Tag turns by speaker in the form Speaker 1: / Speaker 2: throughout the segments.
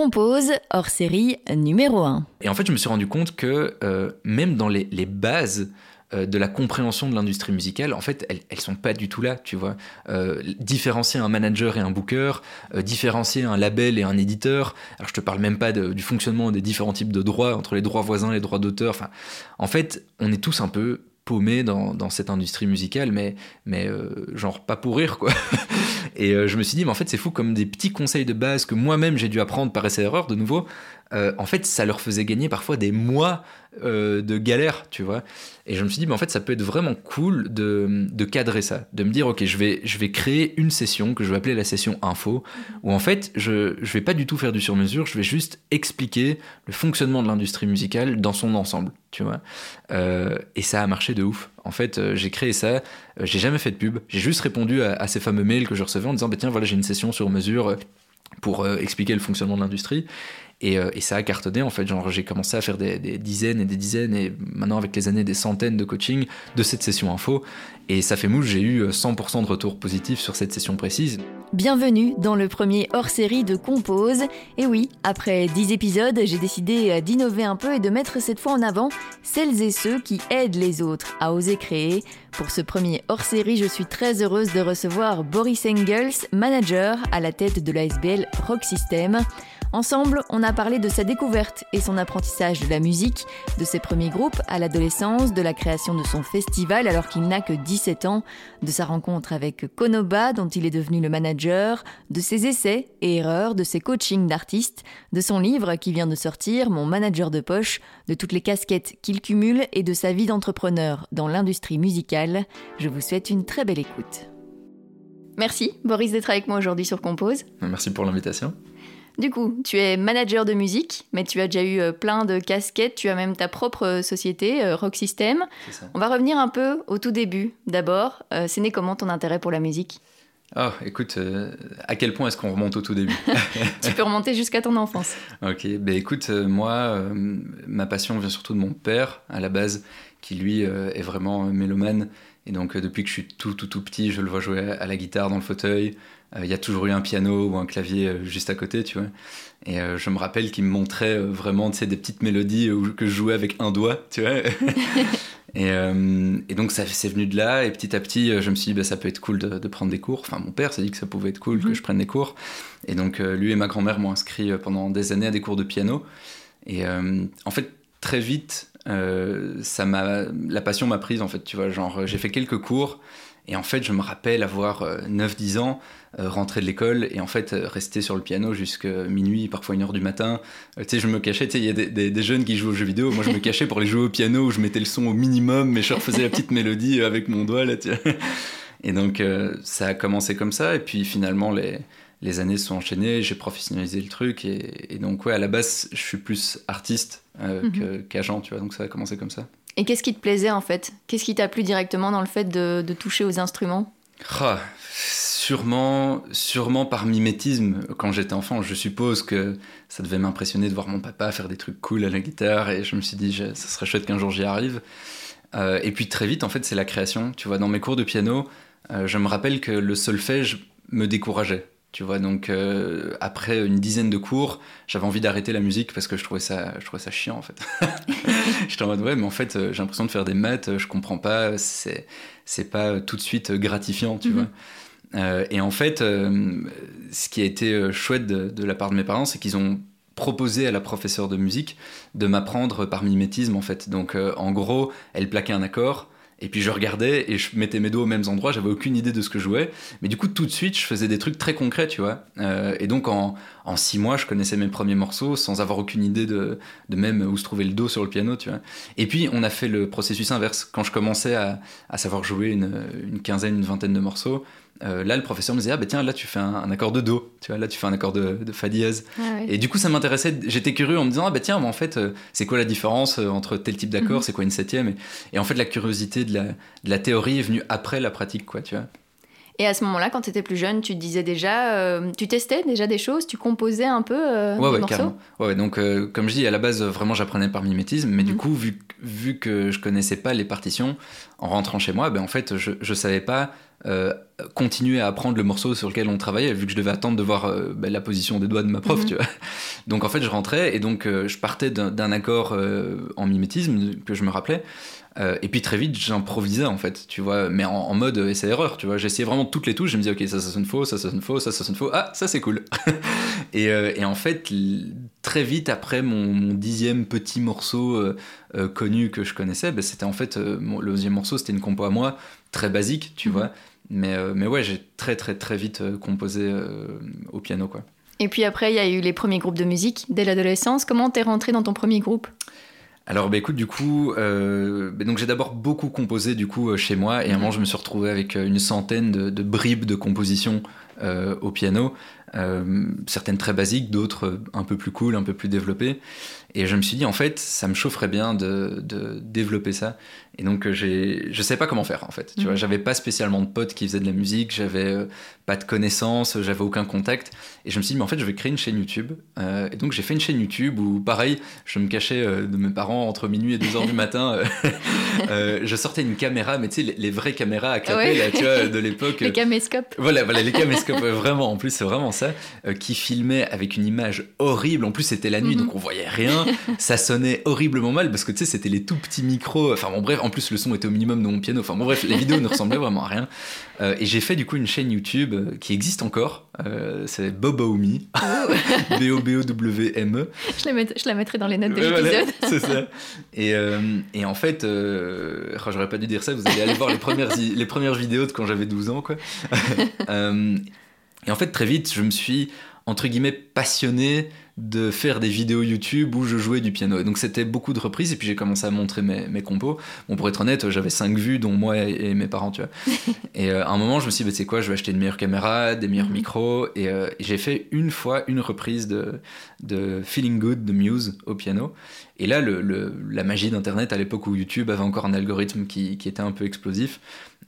Speaker 1: Compose, hors série numéro 1.
Speaker 2: Et en fait, je me suis rendu compte que euh, même dans les, bases euh, de la compréhension de l'industrie musicale, en fait, elles, elles sont pas du tout là, tu vois. Euh, différencier un manager et un booker, différencier un label et un éditeur. Alors, je te parle même pas du fonctionnement des différents types de droits entre les droits voisins, les droits d'auteur. Enfin, en fait, on est tous un peu paumés dans, dans cette industrie musicale, mais, mais genre pas pour rire, quoi. Et euh, je me suis dit, mais en fait, c'est fou comme des petits conseils de base que moi-même j'ai dû apprendre par essai-erreur de nouveau. Euh, en fait, ça leur faisait gagner parfois des mois euh, de galère, tu vois. Et je me suis dit, mais en fait, ça peut être vraiment cool de, de, cadrer ça, de me dire, ok, je vais, je vais créer une session que je vais appeler la session info, où en fait, je ne vais pas du tout faire du sur-mesure, je vais juste expliquer le fonctionnement de l'industrie musicale dans son ensemble, tu vois. Euh, et ça a marché de ouf. En fait, j'ai créé ça, j'ai jamais fait de pub, j'ai juste répondu à, ces fameux mails que je recevais en disant, bah, tiens, voilà, j'ai une session sur mesure pour expliquer le fonctionnement de l'industrie. Euh, et, ça a cartonné en fait. Genre, j'ai commencé à faire des, dizaines et des dizaines, et maintenant avec les années, des centaines de coaching de cette session info. Et ça fait mouche, j'ai eu 100% euh, de retours positifs sur cette session précise.
Speaker 1: Bienvenue dans le premier hors-série de Compose. Et oui, après 10 épisodes, j'ai décidé euh, d'innover un peu et de mettre cette fois en avant celles et ceux qui aident les autres à oser créer. Pour ce premier hors-série, je suis très heureuse de recevoir Boris Engels, manager à la tête de l'ASBL Rock System. Ensemble, on a parlé de sa découverte et son apprentissage de la musique, de ses premiers groupes à l'adolescence, de la création de son festival alors qu'il n'a que 17 ans, de sa rencontre avec Konoba dont il est devenu le manager, de ses essais et erreurs, de ses coachings d'artistes, de son livre qui vient de sortir, Mon manager de poche, de toutes les casquettes qu'il cumule et de sa vie d'entrepreneur dans l'industrie musicale. Je vous souhaite une très belle écoute. Merci Boris d'être avec moi aujourd'hui sur Compose.
Speaker 2: Merci pour l'invitation.
Speaker 1: Du coup, tu es manager de musique, mais tu as déjà eu euh, plein de casquettes, tu as même ta propre euh, société, euh, Rock System. On va revenir un peu au tout début. D'abord, c'est né comment ton intérêt pour la musique?
Speaker 2: Oh, écoute, à quel point est-ce qu'on remonte au tout début?
Speaker 1: Tu peux remonter jusqu'à ton enfance.
Speaker 2: Ok, ben écoute, moi, ma passion vient surtout de mon père, à la base, qui lui est vraiment mélomane. Et donc, depuis que je suis tout, tout, tout petit, je le vois jouer à la guitare dans le fauteuil. Euh, il y a toujours eu un piano ou un clavier euh, juste à côté, tu vois. Et euh, je me rappelle qu'il me montrait vraiment, tu sais, des petites mélodies que je jouais avec un doigt, tu vois. et, et, donc, ça c'est venu de là. Et petit à petit, je me suis dit, bah, ça peut être cool de, prendre des cours. Enfin, mon père s'est dit que ça pouvait être cool que mhm. je prenne des cours. Et donc, lui et ma grand-mère m'ont inscrit pendant des années à des cours de piano. Et en fait, très vite, ça m'a, la passion m'a prise, en fait, tu vois. Genre, j'ai fait quelques cours. Et en fait, je me rappelle avoir 9-10 ans, rentrer de l'école et en fait euh, rester sur le piano jusqu'à minuit, parfois une heure du matin. Euh, tu sais, je me cachais, tu sais, il y a des, jeunes qui jouent aux jeux vidéo, moi je me cachais pour les jouer au piano où je mettais le son au minimum, mais je refaisais la petite mélodie avec mon doigt là, tu Et donc ça a commencé comme ça, et puis finalement les, les années se sont enchaînées, j'ai professionnalisé le truc, et, donc ouais, à la base, je suis plus artiste mhm. qu'agent, tu vois, donc ça a commencé comme ça.
Speaker 1: Et qu'est-ce qui te plaisait en fait? Qu'est-ce qui t'a plu directement dans le fait de, de toucher aux instruments?
Speaker 2: Sûrement, sûrement par mimétisme. Quand j'étais enfant, je suppose que ça devait m'impressionner de voir mon papa faire des trucs cool à la guitare, et je me suis dit, ça serait chouette qu'un jour j'y arrive. Euh, et puis très vite, en fait, c'est la création. Tu vois, dans mes cours de piano, euh, je me rappelle que le solfège me décourageait. Tu vois, donc euh, après une dizaine de cours, j'avais envie d'arrêter la musique parce que je trouvais ça, je trouvais ça chiant en fait. J'étais en mode ouais, mais en fait, j'ai l'impression de faire des maths, je comprends pas, c'est, c'est pas tout de suite gratifiant, tu mhm. vois. Euh, et en fait, euh, ce qui a été euh, chouette de, la part de mes parents, c'est qu'ils ont proposé à la professeure de musique de m'apprendre par mimétisme, en fait. Donc, en gros, elle plaquait un accord, et puis je regardais et je mettais mes doigts aux mêmes endroits, j'avais aucune idée de ce que je jouais. Mais du coup, tout de suite, je faisais des trucs très concrets, tu vois. et donc, en, en, six mois, je connaissais mes premiers morceaux sans avoir aucune idée de, de, même où se trouvait le do sur le piano, tu vois. Et puis, on a fait le processus inverse. Quand je commençais à, à savoir jouer une, une, quinzaine, une vingtaine de morceaux, euh, là le professeur me disait ah bah tiens là tu fais un, accord de do tu vois là tu fais un accord de, fa dièse ah et du coup ça m'intéressait j'étais curieux en me disant ah bah tiens en fait euh, c'est quoi la différence euh, entre tel type d'accord mhm. c'est quoi une septième et, en fait la curiosité de la, de la théorie est venue après la pratique quoi tu vois
Speaker 1: Et à ce moment-là, quand tu étais plus jeune, tu disais déjà, euh, tu testais déjà des choses, tu composais un peu euh,
Speaker 2: ouais,
Speaker 1: des
Speaker 2: ouais,
Speaker 1: morceaux
Speaker 2: carrément. Ouais, donc, euh, comme je dis, à la base, vraiment, j'apprenais par mimétisme. Mais du
Speaker 1: Mhm.
Speaker 2: coup, vu, vu que je connaissais pas les partitions, en rentrant chez moi, ben, en fait, je, je savais pas euh, continuer à apprendre le morceau sur lequel on travaillait, vu que je devais attendre de voir euh, ben, la position des doigts de ma prof,
Speaker 1: Mhm.
Speaker 2: tu vois. Donc, en fait, je rentrais et donc, euh, je partais d'un accord en mimétisme que je me rappelais. Et puis très vite, j'improvisais en fait, tu vois, mais en, en mode essai-erreur, tu vois. J'essayais vraiment toutes les touches, je me disais, ok, ça, ça sonne faux, ça, ça sonne faux, ça, ça sonne faux, ah, ça c'est cool. et, et en fait, très vite après mon, mon dixième petit morceau connu que je connaissais, ben, c'était en fait, mon- le deuxième morceau, c'était une compo à moi, très basique, tu
Speaker 1: Mhm.
Speaker 2: vois. Mais, euh, mais ouais, j'ai très très très vite euh, composé euh, au piano, quoi.
Speaker 1: Et puis après, il y a eu les premiers groupes de musique dès l'adolescence. Comment t'es rentré dans ton premier groupe?
Speaker 2: Alors bah écoute du coup euh, bah, donc j'ai d'abord beaucoup composé du coup chez moi. Et à un moment je me suis retrouvé avec une centaine de, de bribes de composition euh, au piano. Euh, certaines très basiques d'autres un peu plus cool un peu plus développées. Et je me suis dit en fait ça me chaufferait bien de, de développer ça et donc euh, j'ai je sais pas comment faire en fait tu
Speaker 1: Mhm.
Speaker 2: vois j'avais pas spécialement de potes qui faisaient de la musique j'avais euh, pas de connaissances j'avais aucun contact et je me suis dit mais en fait je vais créer une chaîne YouTube Euh, et donc j'ai fait une chaîne YouTube où pareil je me cachais euh, de mes parents entre minuit et 2 heures du matin. euh, euh, je sortais une caméra, mais tu sais, les, les vraies caméras à clapper,
Speaker 1: Ouais.
Speaker 2: là, tu vois, de l'époque.
Speaker 1: Les caméscopes
Speaker 2: Voilà, voilà, les caméscopes, vraiment, en plus, c'est vraiment ça, euh, qui filmait avec une image horrible. En plus, c'était la nuit,
Speaker 1: Mhm.
Speaker 2: donc on voyait rien. ça sonnait horriblement mal parce que tu sais, c'était les tout petits micros. Enfin, bon, bref, en plus, le son était au minimum de mon piano. Enfin, bon, bref, les vidéos ne ressemblaient vraiment à rien. Euh, et j'ai fait du coup une chaîne YouTube euh, qui existe encore. Euh, c'est Bobomi, B-O-B-O-W-M-E.
Speaker 1: je, la met- je la mettrai dans les notes de
Speaker 2: voilà,
Speaker 1: l'épisode.
Speaker 2: c'est ça. Et, et en fait, oh, j'aurais pas dû dire ça, vous allez aller voir les premières, les premières vidéos de quand j'avais 12 ans. Quoi. Et en fait, très vite, je me suis, entre guillemets, passionné de faire des vidéos YouTube où je jouais du piano. Et donc c'était beaucoup de reprises, et puis j'ai commencé à montrer mes, mes compos. Bon, pour être honnête, j'avais 5 vues, dont moi et, et mes parents, tu vois. et euh, à un moment, je me suis dit, bah, tu sais quoi, je vais acheter une meilleure caméra, des meilleurs
Speaker 1: Mhm.
Speaker 2: micros, et, euh, et j'ai fait une fois une reprise de, de Feeling Good de Muse au piano. Et là, le, le- la magie d'Internet, à l'époque où YouTube avait encore un algorithme qui, qui était un peu explosif,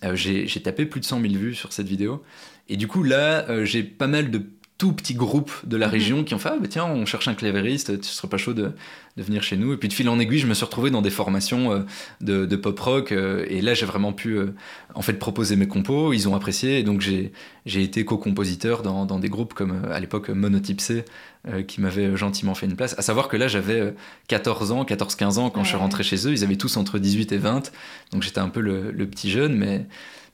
Speaker 2: euh, j'ai j'ai tapé plus de 100 000 vues sur cette vidéo. Et du coup, là, j'ai pas mal de tout petits groupes de la
Speaker 1: Mhm.
Speaker 2: région qui ont fait Ah, bah tiens, on cherche un clavériste, tu serais pas chaud de, de venir chez nous. Et puis de fil en aiguille, je me suis retrouvé dans des formations euh, de, de pop rock. euh, et là, j'ai vraiment pu euh, en fait proposer mes compos. Ils ont apprécié. Et donc, j'ai j'ai été co-compositeur dans, dans des groupes comme à l'époque Monotype C, qui m'avaient gentiment fait une place. À savoir que là, j'avais euh, 14 ans, 14-15 ans quand je suis rentré chez eux. Ils avaient tous entre 18 et 20. Donc, j'étais un peu le, le petit jeune. Mais,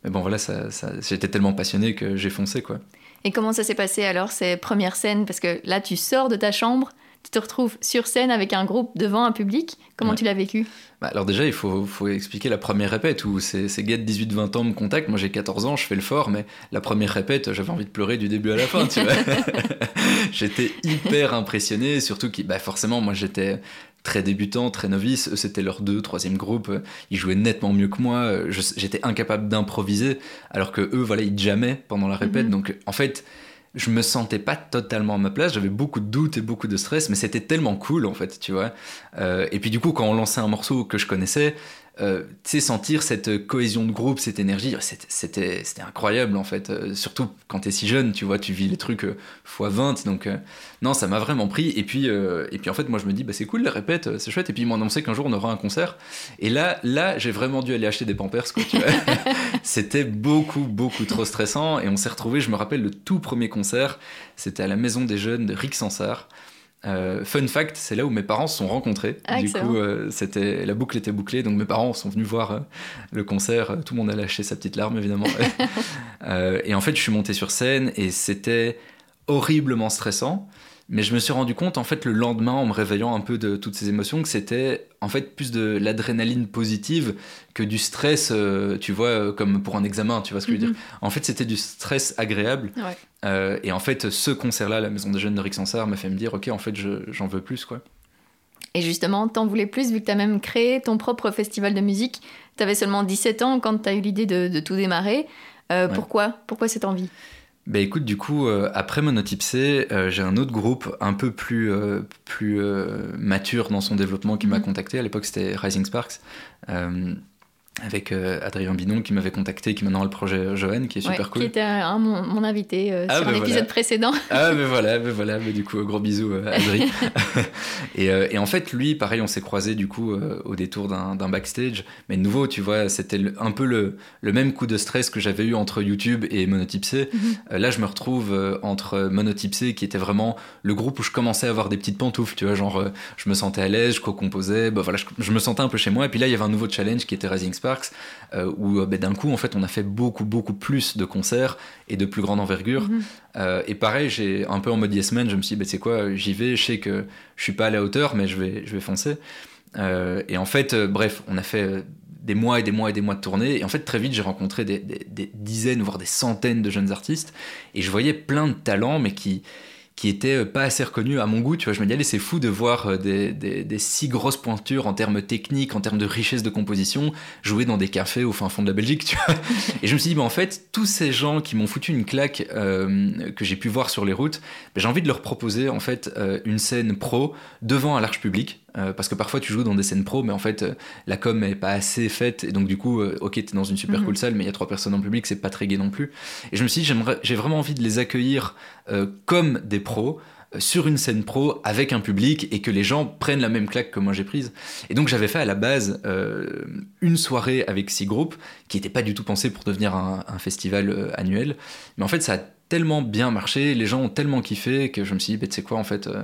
Speaker 2: mais bon, voilà, ça, ça- j'étais tellement passionné que j'ai foncé, quoi.
Speaker 1: Et comment ça s'est passé alors, ces premières scènes? Parce que là, tu sors de ta chambre, tu te retrouves sur scène avec un groupe devant un public. Comment
Speaker 2: Ouais.
Speaker 1: tu l'as vécu?
Speaker 2: Bah, alors déjà, il faut, faut expliquer la première répète où ces, ces gars de 18-20 ans me contactent. Moi, j'ai 14 ans, je fais le fort, mais la première répète, j'avais envie de pleurer du début à la fin, tu vois. j'étais hyper impressionné, surtout que bah, forcément, moi, j'étais très débutant, très novice. Eux, c'était leur deux, troisième groupe. Ils jouaient nettement mieux que moi. Je- J'étais incapable d'improviser, alors que eux, voilà, ils jammaient pendant la répète.
Speaker 1: Mhm.
Speaker 2: Donc, en fait, je me sentais pas totalement à ma place. J'avais beaucoup de doutes et beaucoup de stress, mais c'était tellement cool, en fait, tu vois. Euh, et puis du coup, quand on lançait un morceau que je connaissais, euh, tu sais, sentir cette cohésion de groupe, cette énergie, c'était- incroyable en fait. Euh, surtout quand t'es si jeune, tu vois, tu vis les trucs euh, fois 20. Donc, euh, non, ça m'a vraiment pris. Et puis, euh, et puis en fait, moi je me dis, bah, c'est cool la répète, euh, c'est chouette. Et puis ils m'ont annoncé qu'un jour on aura un concert. Et là, là j'ai vraiment dû aller acheter des pampers, c'était beaucoup, beaucoup trop stressant. Et on s'est retrouvés, je me rappelle, le tout premier concert, c'était à la Maison des Jeunes de Rick Sansard. Euh, fun fact, c'est là où mes parents se sont rencontrés.
Speaker 1: Ah,
Speaker 2: du coup, euh, c'était la boucle était bouclée, donc mes parents sont venus voir euh, le concert. Tout le monde a lâché sa petite larme, évidemment. Et en fait, je suis monté sur scène et c'était horriblement stressant. Mais je me suis rendu compte, en fait, le lendemain, en me réveillant un peu de toutes ces émotions, que c'était en fait plus de l'adrénaline positive que du stress, euh, tu vois, euh, comme pour un examen, tu vois ce que je veux dire. En fait, c'était du stress agréable.
Speaker 1: Ouais.
Speaker 2: Euh, et en fait, ce concert-là, la Maison des Jeunes de Rick Sansard, m'a fait me dire, ok, en fait, je- j'en veux plus, quoi.
Speaker 1: Et justement, t'en voulais plus vu que t'as même créé ton propre festival de musique. T'avais seulement 17 ans quand t'as eu l'idée de, de tout démarrer. Euh,
Speaker 2: Ouais.
Speaker 1: Pourquoi? Pourquoi cette envie?
Speaker 2: Bah écoute, du coup, euh, après Monotype C, euh, j'ai un autre groupe un peu plus, euh, plus euh, mature dans son développement qui m'a
Speaker 1: Mhm.
Speaker 2: contacté. À l'époque, c'était Rising Sparks. Euh, avec euh, Adrien Binon qui m'avait contacté, qui maintenant a le projet Johan, qui est super cool.
Speaker 1: Qui était mon, invité euh, ah, sur ben l'épisode précédent.
Speaker 2: Ah ben voilà, ben voilà, ben du coup gros bisous Adrien. et, et, en fait lui, pareil, on s'est croisé du coup au détour d'un backstage, mais de nouveau, tu vois, c'était un peu le, le, même coup de stress que j'avais eu entre YouTube et Monotipsé. Mhm. là, je me retrouve entre Monotipsé, qui était vraiment le groupe où je commençais à avoir des petites pantoufles, tu vois, genre je me sentais à l'aise, je co-composais, ben voilà, je, je, me sentais un peu chez moi. Et puis là, il y avait un nouveau challenge qui était Rising Spark euh, où euh, ben, d'un coup, en fait, on a fait beaucoup, beaucoup plus de concerts et de plus grande envergure. Mhm. Euh, et pareil, j'ai un peu en mode yes man, je me suis dit, ben, c'est quoi, j'y vais, je sais que je suis pas à la hauteur, mais je vais, je vais foncer. et en fait, bref, on a fait des mois et des mois et des mois de tournée. Et en fait, très vite, j'ai rencontré des, des, dizaines, voire des centaines de jeunes artistes. Et je voyais plein de talents, mais qui, qui était euh, pas assez reconnu à mon goût. Tu vois, je me dis, allez, c'est fou de voir euh, des, des, si grosses pointures en termes techniques, en termes de richesse de composition, jouer dans des cafés au fin fond de la Belgique, tu vois. Et je me suis dit, bah, en fait, tous ces gens qui m'ont foutu une claque euh, que j'ai pu voir sur les routes, bah, j'ai envie de leur proposer, en fait, une scène pro devant un large public. Euh, parce que parfois tu joues dans des scènes pro, mais en fait euh, la com est pas assez faite, et donc du coup, euh, ok, t'es dans une super mhm. cool salle, mais il y a trois personnes en public, c'est pas très gai non plus. Et je me suis dit, j'ai vraiment envie de les accueillir comme des pros sur une scène pro avec un public et que les gens prennent la même claque que moi j'ai prise. Et donc j'avais fait à la base une soirée avec six groupes qui n'était pas du tout pensé pour devenir un, festival annuel. Mais en fait ça a tellement bien marché, les gens ont tellement kiffé que je me suis dit, bah, tu sais quoi, en fait, euh,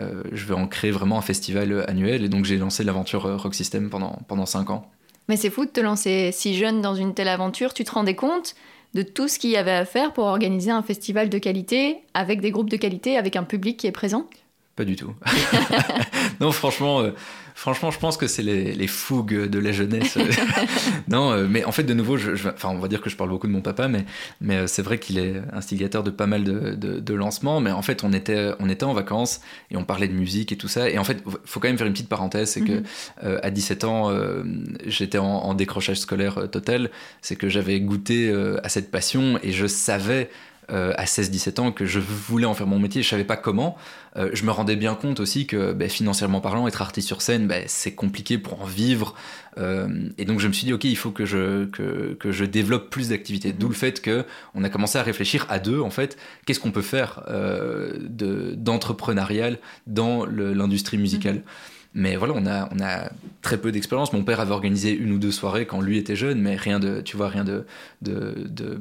Speaker 2: euh, je vais en créer vraiment un festival annuel. Et donc j'ai lancé l'aventure euh, Rock System pendant, pendant 5 ans.
Speaker 1: Mais c'est fou de te lancer si jeune dans une telle aventure. Tu te rendais compte de tout ce qu'il y avait à faire pour organiser un festival de qualité, avec des groupes de qualité, avec un public qui est présent
Speaker 2: Pas du tout. non, franchement Franchement, je pense que c'est les, fougues de la jeunesse. non, euh, mais en fait, de nouveau, je, enfin, on va dire que je parle beaucoup de mon papa, mais, mais euh, c'est vrai qu'il est instigateur de pas mal de, de, lancements. Mais en fait, on était, on était en vacances et on parlait de musique et tout ça. Et en fait, faut quand même faire une petite parenthèse, c'est que mhm. euh, à 17 ans, j'étais en, décrochage scolaire total. C'est que j'avais goûté à cette passion et je savais euh, à 16-17 ans que je voulais en faire mon métier, je savais pas comment. Euh, je me rendais bien compte aussi que ben, financièrement parlant, être artiste sur scène, ben, c'est compliqué pour en vivre. Euh, et donc je me suis dit, ok, il faut que je, que, que je développe plus d'activités. D'où le fait que on a commencé à réfléchir à deux, en fait, qu'est-ce qu'on peut faire d'entrepreneurial dans l'industrie musicale? Mais voilà, on a, on a très peu d'expérience. Mon père avait organisé une ou deux soirées quand lui était jeune, mais rien de, tu vois, rien de, de, de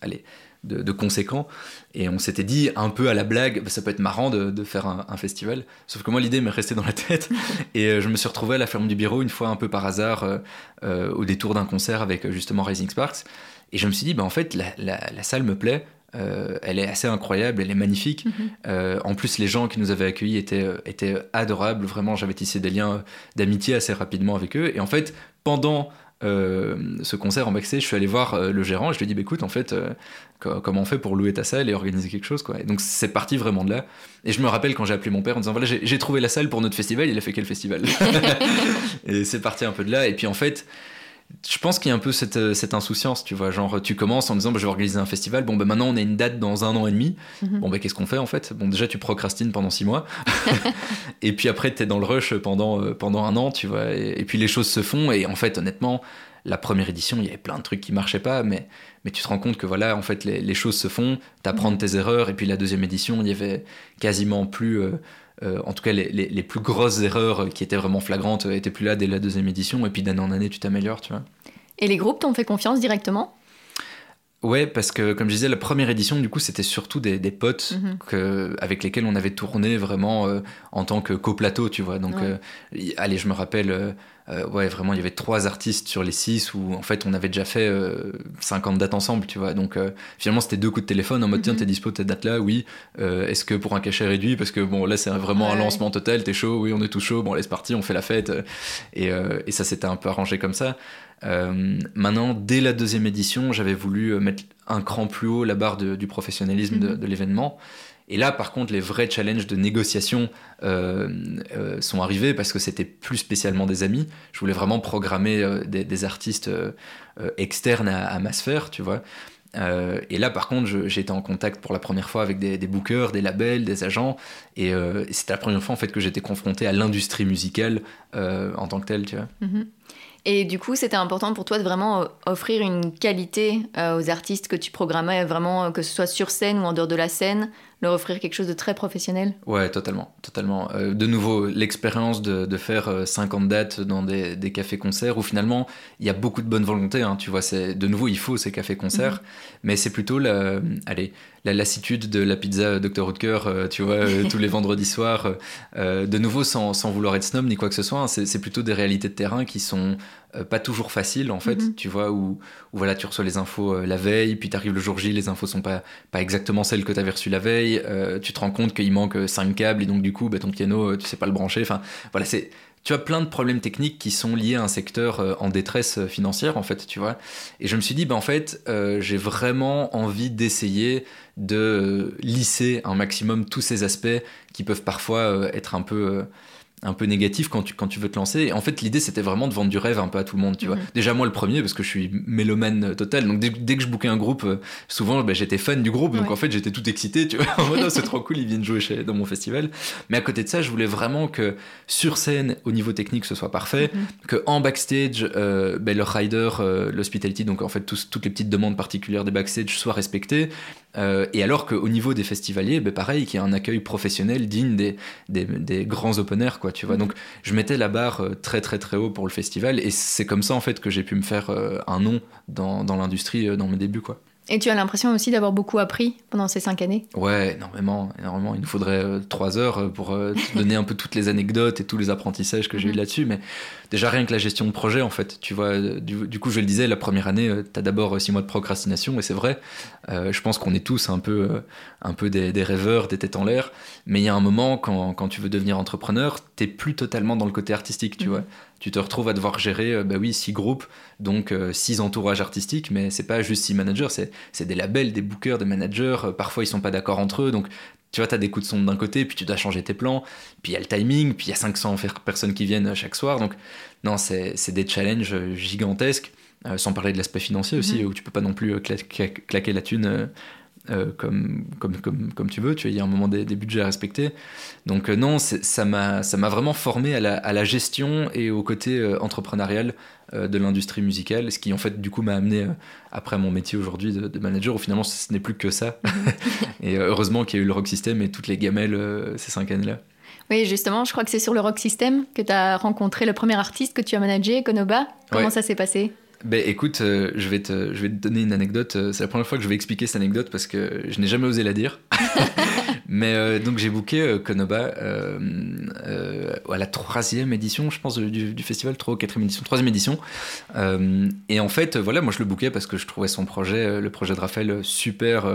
Speaker 2: allez, de, conséquents. Et on s'était dit un peu à la blague, bah, ça peut être marrant de, faire un, festival. Sauf que moi, l'idée m'est restée dans la tête. Et euh, je me suis retrouvé à la ferme du bureau une fois un peu par hasard euh, euh, au détour d'un concert avec justement Rising Sparks. Et je me suis dit, bah, en fait, la, salle me plaît. elle est assez incroyable, elle est magnifique. Mhm. en plus, les gens qui nous avaient accueillis étaient, étaient adorables. Vraiment, j'avais tissé des liens d'amitié assez rapidement avec eux. Et en fait, pendant euh, ce concert en backstage, je suis allé voir le gérant et je lui ai dit bah, écoute, en fait, comment on fait pour louer ta salle et organiser quelque chose quoi. Et donc c'est parti vraiment de là. Et je me rappelle quand j'ai appelé mon père en disant voilà, j'ai trouvé la salle pour notre festival, il a fait quel festival Et c'est parti un peu de là. Et puis en fait, je pense qu'il y a un peu cette, euh, cette, insouciance, tu vois. Genre, tu commences en disant, bah, je vais organiser un festival. Bon, ben maintenant, on a une date dans un an et demi. Mhm. Bon, ben qu'est-ce qu'on fait en fait? Bon, déjà, tu procrastines pendant six mois. et puis après, tu es dans le rush pendant, euh, pendant un an, tu vois. Et, puis les choses se font. Et en fait, honnêtement, la première édition, il y avait plein de trucs qui marchaient pas. Mais, mais tu te rends compte que voilà, en fait, les, les choses se font. Tu apprends de tes erreurs. Et puis la deuxième édition, il y avait quasiment plus. Euh, euh, en tout cas, les, plus grosses erreurs qui étaient vraiment flagrantes étaient plus là dès la deuxième édition, et puis d'année en année, tu t'améliores, tu vois.
Speaker 1: Et les groupes t'ont fait confiance directement?
Speaker 2: Ouais, parce que comme je disais, la première édition, du coup, c'était surtout des, potes mhm. avec lesquels on avait tourné vraiment euh, en tant que coplateau, tu vois. Donc, euh, allez, je me rappelle, euh, ouais, vraiment, il y avait trois artistes sur les six où en fait on avait déjà fait 50 dates ensemble, tu vois. Donc, finalement, c'était deux coups de téléphone en mode tiens, mhm. t'es dispo cette date-là, oui. Est-ce que pour un cachet réduit? Parce que bon, là, c'est vraiment un lancement total, t'es chaud, oui, on est tout chaud, bon, laisse partir, on fait la fête. Et, et ça s'était un peu arrangé comme ça. Euh, maintenant, dès la deuxième édition, j'avais voulu euh, mettre un cran plus haut la barre du professionnalisme de, mhm. l'événement. Et là, par contre, les vrais challenges de négociation euh, sont arrivés parce que c'était plus spécialement des amis. Je voulais vraiment programmer des, artistes externes à, ma sphère, tu vois. et là, par contre, été en contact pour la première fois avec des, bookers, des labels, des agents. Et, c'était la première fois en fait que j'étais confronté à l'industrie musicale en tant que telle, tu vois.
Speaker 1: Mhm. Et du coup, c'était important pour toi de vraiment euh, offrir une qualité euh, aux artistes que tu programmais, vraiment que ce soit sur scène ou en dehors de la scène, leur offrir quelque chose de très professionnel
Speaker 2: Ouais, totalement, totalement. Euh, de nouveau, l'expérience de, de, faire 50 dates dans des, des cafés-concerts où finalement il y a beaucoup de bonne volonté. Hein, tu vois, c'est de nouveau il faut ces cafés-concerts, mhm. mais c'est plutôt la, allez, la lassitude de la pizza Dr Rutger, tu vois, tous les vendredis soirs. de nouveau, sans, sans, vouloir être snob ni quoi que ce soit, hein, c'est plutôt des réalités de terrain qui sont euh, pas toujours facile en fait, mhm. tu vois, où, voilà, tu reçois les infos euh, la veille, puis tu arrives le jour J, les infos sont pas, pas exactement celles que tu avais reçues la veille, euh, tu te rends compte qu'il manque 5 câbles et donc du coup, bah, ton piano, tu sais pas le brancher, enfin voilà, c'est. Tu as plein de problèmes techniques qui sont liés à un secteur en détresse financière, en fait, tu vois. Et je me suis dit, bah, en fait, j'ai vraiment envie d'essayer de lisser un maximum tous ces aspects qui peuvent parfois être un peu un peu négatif quand tu, quand tu veux te lancer. Et en fait, l'idée, c'était vraiment de vendre du rêve un peu à tout le monde, tu vois. Mhm. Déjà, moi, le premier, parce que je suis mélomane total. Donc, dès, que je bookais un groupe, euh, souvent, bah, j'étais fan du groupe. Donc, en fait, j'étais tout excité, tu vois. en mode, oh, c'est trop cool, ils viennent jouer chez, dans mon festival. Mais à côté de ça, je voulais vraiment que sur scène, au niveau technique, ce soit parfait. Mhm. Que en backstage, euh, bah, le rider, euh, l'hospitality, donc en fait, toutes les petites demandes particulières des backstage soient respectées. Euh, et alors qu'au niveau des festivaliers, ben pareil, qu'il y a un accueil professionnel digne des, des, des, grands open quoi, tu vois. Mhm. Donc, je mettais la barre euh, très, très, très haut pour le festival, et c'est comme ça, en fait, que j'ai pu me faire euh, un nom dans, dans l'industrie dans mes débuts, quoi.
Speaker 1: Et tu as l'impression aussi d'avoir beaucoup appris pendant ces cinq années?
Speaker 2: Ouais, énormément, énormément. Il nous faudrait euh, trois heures euh, pour euh, te donner un peu toutes les anecdotes et tous les apprentissages que j'ai eu mhm. là-dessus. Mais déjà, rien que la gestion de projet, en fait. Tu vois, du, coup, je le disais, la première année, tu as d'abord six mois de procrastination, et c'est vrai. je pense qu'on est tous un peu, un peu des, rêveurs, des têtes en l'air. Mais il y a un moment, quand, quand tu veux devenir entrepreneur, t'es plus totalement dans le côté artistique, tu mhm. vois tu te retrouves à devoir gérer, euh, bah oui, six groupes, donc euh, six entourages artistiques, mais c'est pas juste six managers, c'est des labels, des bookers, des managers, euh, parfois ils sont pas d'accord entre eux, donc tu vois, tu as des coups de sonde d'un côté, puis tu dois changer tes plans, puis il y a le timing, puis il y a 500 personnes qui viennent chaque soir, donc non, c'est des challenges gigantesques, sans parler de l'aspect financier aussi, mm-hmm. où tu peux pas non plus claquer la thune euh, comme, comme, comme, comme, tu veux, tu il y a un moment des, budgets à respecter. Donc euh, non, ça m'a vraiment formé à la, à la, gestion et au côté euh, entrepreneurial de l'industrie musicale, ce qui en fait du coup m'a amené après mon métier aujourd'hui de, manager, où finalement ce n'est plus que ça. et heureusement qu'il y a eu le Rock System et toutes les gamelles ces cinq années-là.
Speaker 1: Oui, justement, je crois que c'est sur le Rock System que tu as rencontré le premier artiste que tu as managé, Konoba. Comment ça s'est passé?
Speaker 2: Ben écoute, euh, je, vais te, je vais te donner une anecdote. Euh, c'est la première fois que je vais expliquer cette anecdote parce que je n'ai jamais osé la dire. Mais euh, donc j'ai booké Konoba à la troisième édition, je pense, du, du festival, trois ou quatrième édition, troisième édition. et en fait, voilà, moi je le bookais parce que je trouvais son projet, le projet de Raphaël, super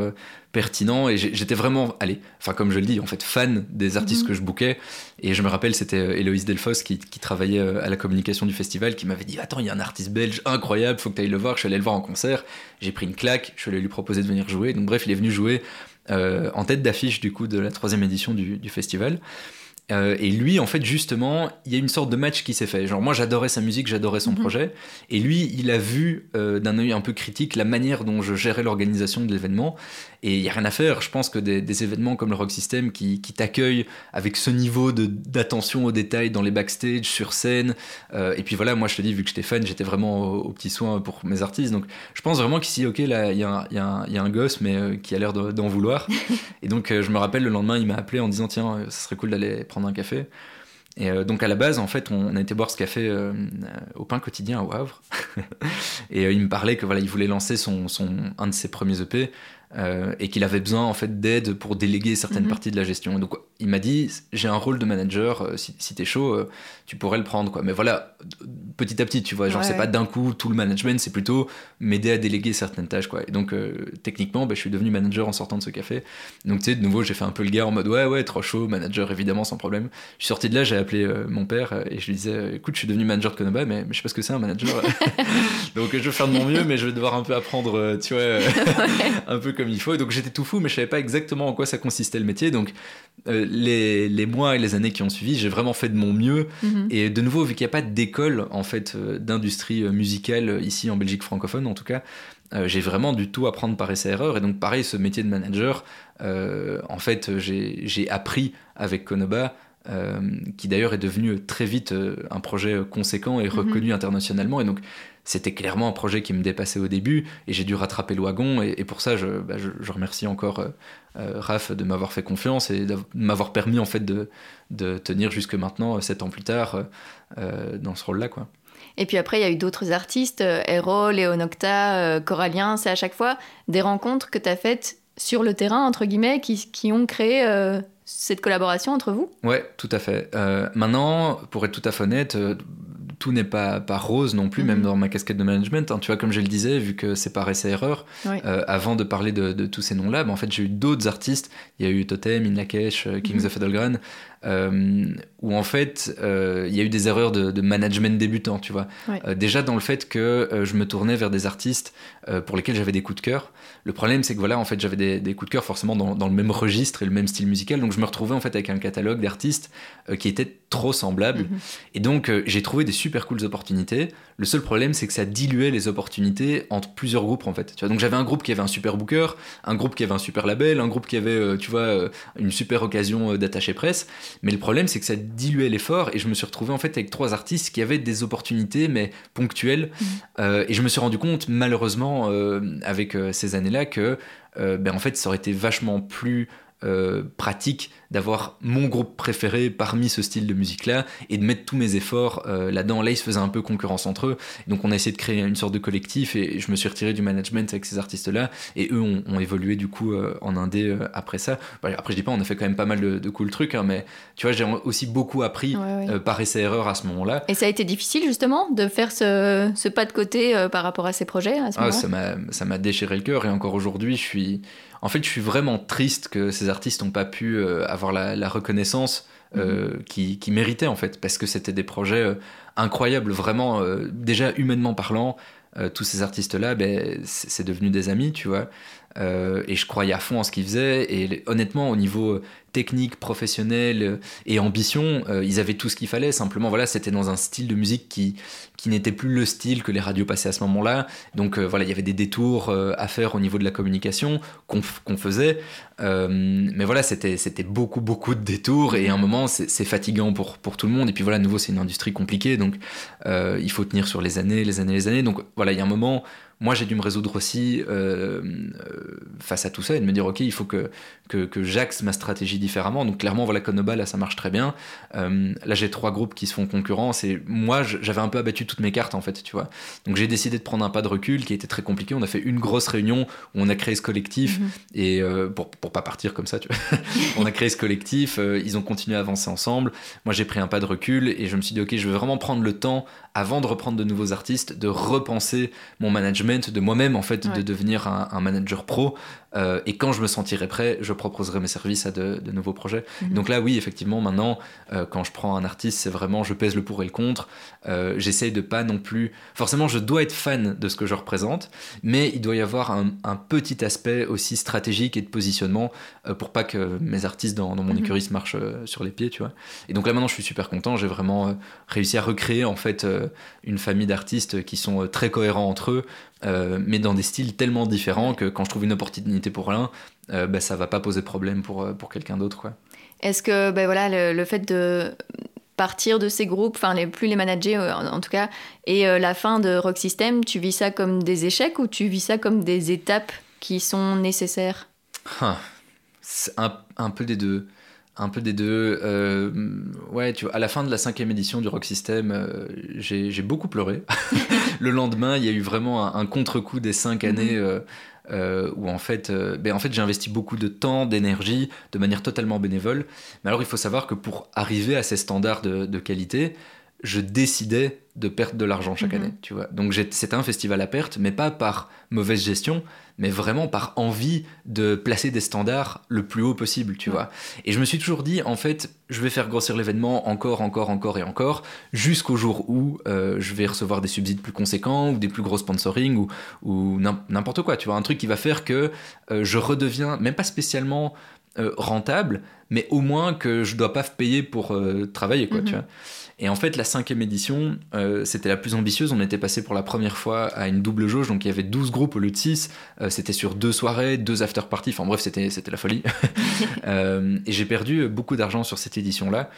Speaker 2: pertinent et j'étais vraiment, allez, enfin comme je le dis, en fait fan des artistes mhm. que je bookais et je me rappelle c'était euh, Héloïse Delfos qui, qui, travaillait euh, à la communication du festival qui m'avait dit attends il y a un artiste belge incroyable, faut que tu ailles le voir, je suis allé le voir en concert, j'ai pris une claque, je suis allé lui proposer de venir jouer, donc bref il est venu jouer euh, en tête d'affiche du coup de la troisième édition du, du festival. Euh, et lui, en fait, justement, il y a une sorte de match qui s'est fait. Genre, moi, j'adorais sa musique, j'adorais son mhm. projet. Et lui, il a vu euh, d'un œil un peu critique la manière dont je gérais l'organisation de l'événement. Et il n'y a rien à faire. Je pense que des, événements comme le Rock System qui, qui t'accueillent avec ce niveau d'attention aux détails dans les backstage, sur scène. Euh, et puis voilà, moi, je te dis, vu que j'étais fan, j'étais vraiment au, petit soin pour mes artistes. Donc, je pense vraiment qu'ici, ok, là, il y, y, y, a un gosse, mais qui a l'air d'en vouloir. et donc, je me rappelle, le lendemain, il m'a appelé en disant, tiens, ce serait cool d'aller prendre un café. Et euh, donc à la base, en fait, on, a été boire ce café euh, au pain quotidien à Wavre. et euh, il me parlait que voilà, il voulait lancer son, son, un de ses premiers EP et qu'il avait besoin en fait d'aide pour déléguer certaines mhm. parties de la gestion. donc il m'a dit j'ai un rôle de manager, euh, si, si t'es chaud, euh, tu pourrais le prendre. Quoi. Mais voilà, petit à petit, tu vois, genre c'est pas d'un coup tout le management, c'est plutôt m'aider à déléguer certaines tâches. Quoi. Et donc euh, techniquement, bah, je suis devenu manager en sortant de ce café. Donc tu sais, de nouveau, j'ai fait un peu le gars en mode ouais, ouais, trop chaud, manager évidemment, sans problème. Je suis sorti de là, j'ai appelé mon père et je lui disais écoute, je suis devenu manager de Konoba, mais, je sais pas ce que c'est un manager. donc je vais faire de mon mieux, mais je vais devoir un peu apprendre, tu vois, un peu comme il faut. Et donc j'étais tout fou, mais je savais pas exactement en quoi ça consistait le métier. Donc les, mois et les années qui ont suivi, j'ai vraiment fait de mon mieux. Mhm. Et de nouveau, vu qu'il n'y a pas d'école en fait euh, d'industrie euh, musicale euh, ici en Belgique francophone, en tout cas, j'ai vraiment du tout à prendre par essai-erreur. Et donc, pareil, ce métier de manager, en fait, j'ai appris avec Konoba qui d'ailleurs est devenu très vite un projet conséquent et reconnu mhm. internationalement. Et donc, c'était clairement un projet qui me dépassait au début et j'ai dû rattraper le wagon. Et, pour ça, bah, je, je, remercie encore Raph de m'avoir fait confiance et de m'avoir permis en fait de, de tenir jusque maintenant, sept ans plus tard, dans ce rôle-là. quoi.
Speaker 1: Et puis après, il y a eu d'autres artistes, Hero, Léonocta, Corallien. C'est à chaque fois des rencontres que tu as faites sur le terrain, entre guillemets, qui, qui ont créé euh, cette collaboration entre vous?
Speaker 2: Ouais, tout à fait. Euh, maintenant, pour être tout à fait honnête, euh, tout n'est pas, pas rose non plus, même mhm. dans ma casquette de management. Hein. Tu vois, comme je le disais, vu que c'est par essai erreur, avant de parler de, de tous ces noms-là, ben, en fait, j'ai eu d'autres artistes. Il y a eu Totem, Inlakesh, Kings mhm. of Edelgran, euh, où en fait euh, il y a eu des erreurs de, management débutant, tu vois. Euh, déjà dans le fait que je me tournais vers des artistes pour lesquels j'avais des coups de cœur. Le problème c'est que voilà, en fait j'avais des, coups de cœur forcément dans, le même registre et le même style musical, donc je me retrouvais en fait avec un catalogue d'artistes qui était trop semblable. Mhm. Et donc j'ai trouvé des super cool opportunités. Le seul problème c'est que ça diluait les opportunités entre plusieurs groupes en fait. Tu vois, donc j'avais un groupe qui avait un super booker, un groupe qui avait un super label, un groupe qui avait, tu vois, une super occasion d'attacher presse. Mais le problème, c'est que ça diluait l'effort et je me suis retrouvé en fait avec trois artistes qui avaient des opportunités, mais ponctuelles. Euh, et je me suis rendu compte, malheureusement, euh, avec euh, ces années-là, que ben, en fait, ça aurait été vachement plus pratique d'avoir mon groupe préféré parmi ce style de musique-là et de mettre tous mes efforts euh, là-dedans. Là, ils se faisaient un peu concurrence entre eux. Donc, on a essayé de créer une sorte de collectif et je me suis retiré du management avec ces artistes-là et eux ont, évolué du coup euh, en indé euh, après ça. après, je dis pas, on a fait quand même pas mal de, de cool trucs, hein, mais tu vois, j'ai aussi beaucoup appris par essai-erreur à ce moment-là.
Speaker 1: Et ça a été difficile justement de faire ce, ce pas de côté par rapport à ces projets à ce ah,
Speaker 2: Ça m'a déchiré le cœur et encore aujourd'hui, je suis. En fait, je suis vraiment triste que ces artistes n'ont pas pu avoir avoir la, reconnaissance euh, mhm. qui, qui, méritait en fait, parce que c'était des projets euh, incroyables, vraiment, euh, déjà humainement parlant, tous ces artistes-là, ben, c'est devenu des amis, tu vois. Et je croyais à fond en ce qu'ils faisaient. Et honnêtement, au niveau technique, professionnel euh, et ambition, euh, ils avaient tout ce qu'il fallait. Simplement, voilà, c'était dans un style de musique qui, qui n'était plus le style que les radios passaient à ce moment-là. Donc euh, voilà, il y avait des détours à faire au niveau de la communication qu'on faisait. mais voilà, c'était beaucoup, beaucoup de détours. Et à un moment, c'est fatigant pour, pour tout le monde. Et puis voilà, à nouveau, c'est une industrie compliquée. Donc il faut tenir sur les années, les années, les années. Donc voilà, il y a un moment moi j'ai dû me résoudre aussi face à tout ça et de me dire ok il faut que, que, que j'axe ma stratégie différemment. Donc clairement, voilà, Konoba, là, ça marche très bien. Euh, là, j'ai trois groupes qui se font concurrence et moi, j'avais un peu abattu toutes mes cartes, en fait, tu vois. Donc j'ai décidé de prendre un pas de recul qui était très compliqué. On a fait une grosse réunion où on a créé ce collectif mhm. et euh, pour, pour pas partir comme ça, tu vois. on a créé ce collectif, euh, ils ont continué à avancer ensemble. Moi, j'ai pris un pas de recul et je me suis dit, ok, je vais vraiment prendre le temps avant de reprendre de nouveaux artistes, de repenser mon management, de moi-même, en fait, de devenir un, un manager pro. Euh, et quand je me sentirai prêt, je proposerai mes services à de, nouveaux projets. Mhm. Donc là, oui, effectivement, maintenant, euh, quand je prends un artiste, c'est vraiment, je pèse le pour et le contre. Euh, j'essaye de pas non plus. Forcément, je dois être fan de ce que je représente, mais il doit y avoir un, petit aspect aussi stratégique et de positionnement pour pas que mes artistes dans, mon mhm. écurie se marchent sur les pieds, tu vois. Et donc là, maintenant, je suis super content. J'ai vraiment réussi à recréer en fait une famille d'artistes qui sont très cohérents entre eux. Mais dans des styles tellement différents que quand je trouve une opportunité pour l'un, euh, bah, ça va pas poser problème pour, euh, pour quelqu'un d'autre.
Speaker 1: Est-ce que ben voilà, le, fait de partir de ces groupes, enfin les, plus les manager euh, en, tout cas, et la fin de Rock System, tu vis ça comme des échecs ou tu vis ça comme des étapes qui sont nécessaires?
Speaker 2: Ah, C'est un, un, peu des deux. Un peu des deux. ouais, tu vois, à la fin de la cinquième édition du Rock System, j'ai beaucoup pleuré. le lendemain, il y a eu vraiment un, contre-coup des cinq mhm. années euh, où en fait, euh, ben en fait j'ai investi beaucoup de temps, d'énergie, de manière totalement bénévole. Mais alors il faut savoir que pour arriver à ces standards de, qualité, je décidais de perdre de l'argent chaque mhm. année, tu vois. Donc c'était un festival à perte, mais pas par mauvaise gestion, mais vraiment par envie de placer des standards le plus haut possible, tu vois. Et je me suis toujours dit, en fait, je vais faire grossir l'événement encore, encore, encore et encore, jusqu'au jour où euh, je vais recevoir des subsides plus conséquents ou des plus gros sponsoring ou, ou n'importe quoi, tu vois. Un truc qui va faire que euh, je redeviens, même pas spécialement euh, rentable, mais au moins que je dois pas payer pour travailler, quoi, tu
Speaker 1: Mhm.
Speaker 2: vois. Et en fait, la cinquième édition, euh, c'était la plus ambitieuse. On était passé pour la première fois à une double jauge, donc il y avait 12 groupes au lieu de 6. Euh, c'était sur deux soirées, deux after-parties. Enfin bref, c'était, c'était la folie. Euh, et j'ai perdu beaucoup d'argent sur cette édition-là.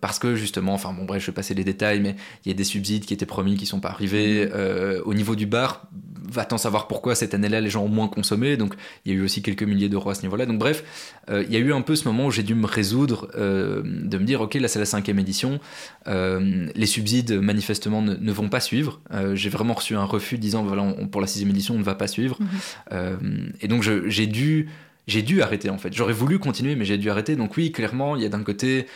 Speaker 2: parce que justement, enfin bon, bref, je vais passer les détails, mais il y a des subsides qui étaient promis qui sont pas arrivés. Euh, au niveau du bar, va-t-on savoir pourquoi cette année-là les gens ont moins consommé. Donc il y a eu aussi quelques milliers d'euros à ce niveau-là. Donc bref, il y a eu un peu ce moment où j'ai dû me résoudre de me dire ok là c'est la cinquième édition. Euh, les subsides manifestement ne, ne vont pas suivre. Euh, j'ai vraiment reçu un refus disant voilà on- pour la sixième édition on ne va pas suivre.
Speaker 1: Mhm.
Speaker 2: Euh, et donc j'ai dû j'ai dû arrêter en fait. J'aurais voulu continuer mais j'ai dû arrêter. Donc oui clairement il y a d'un côté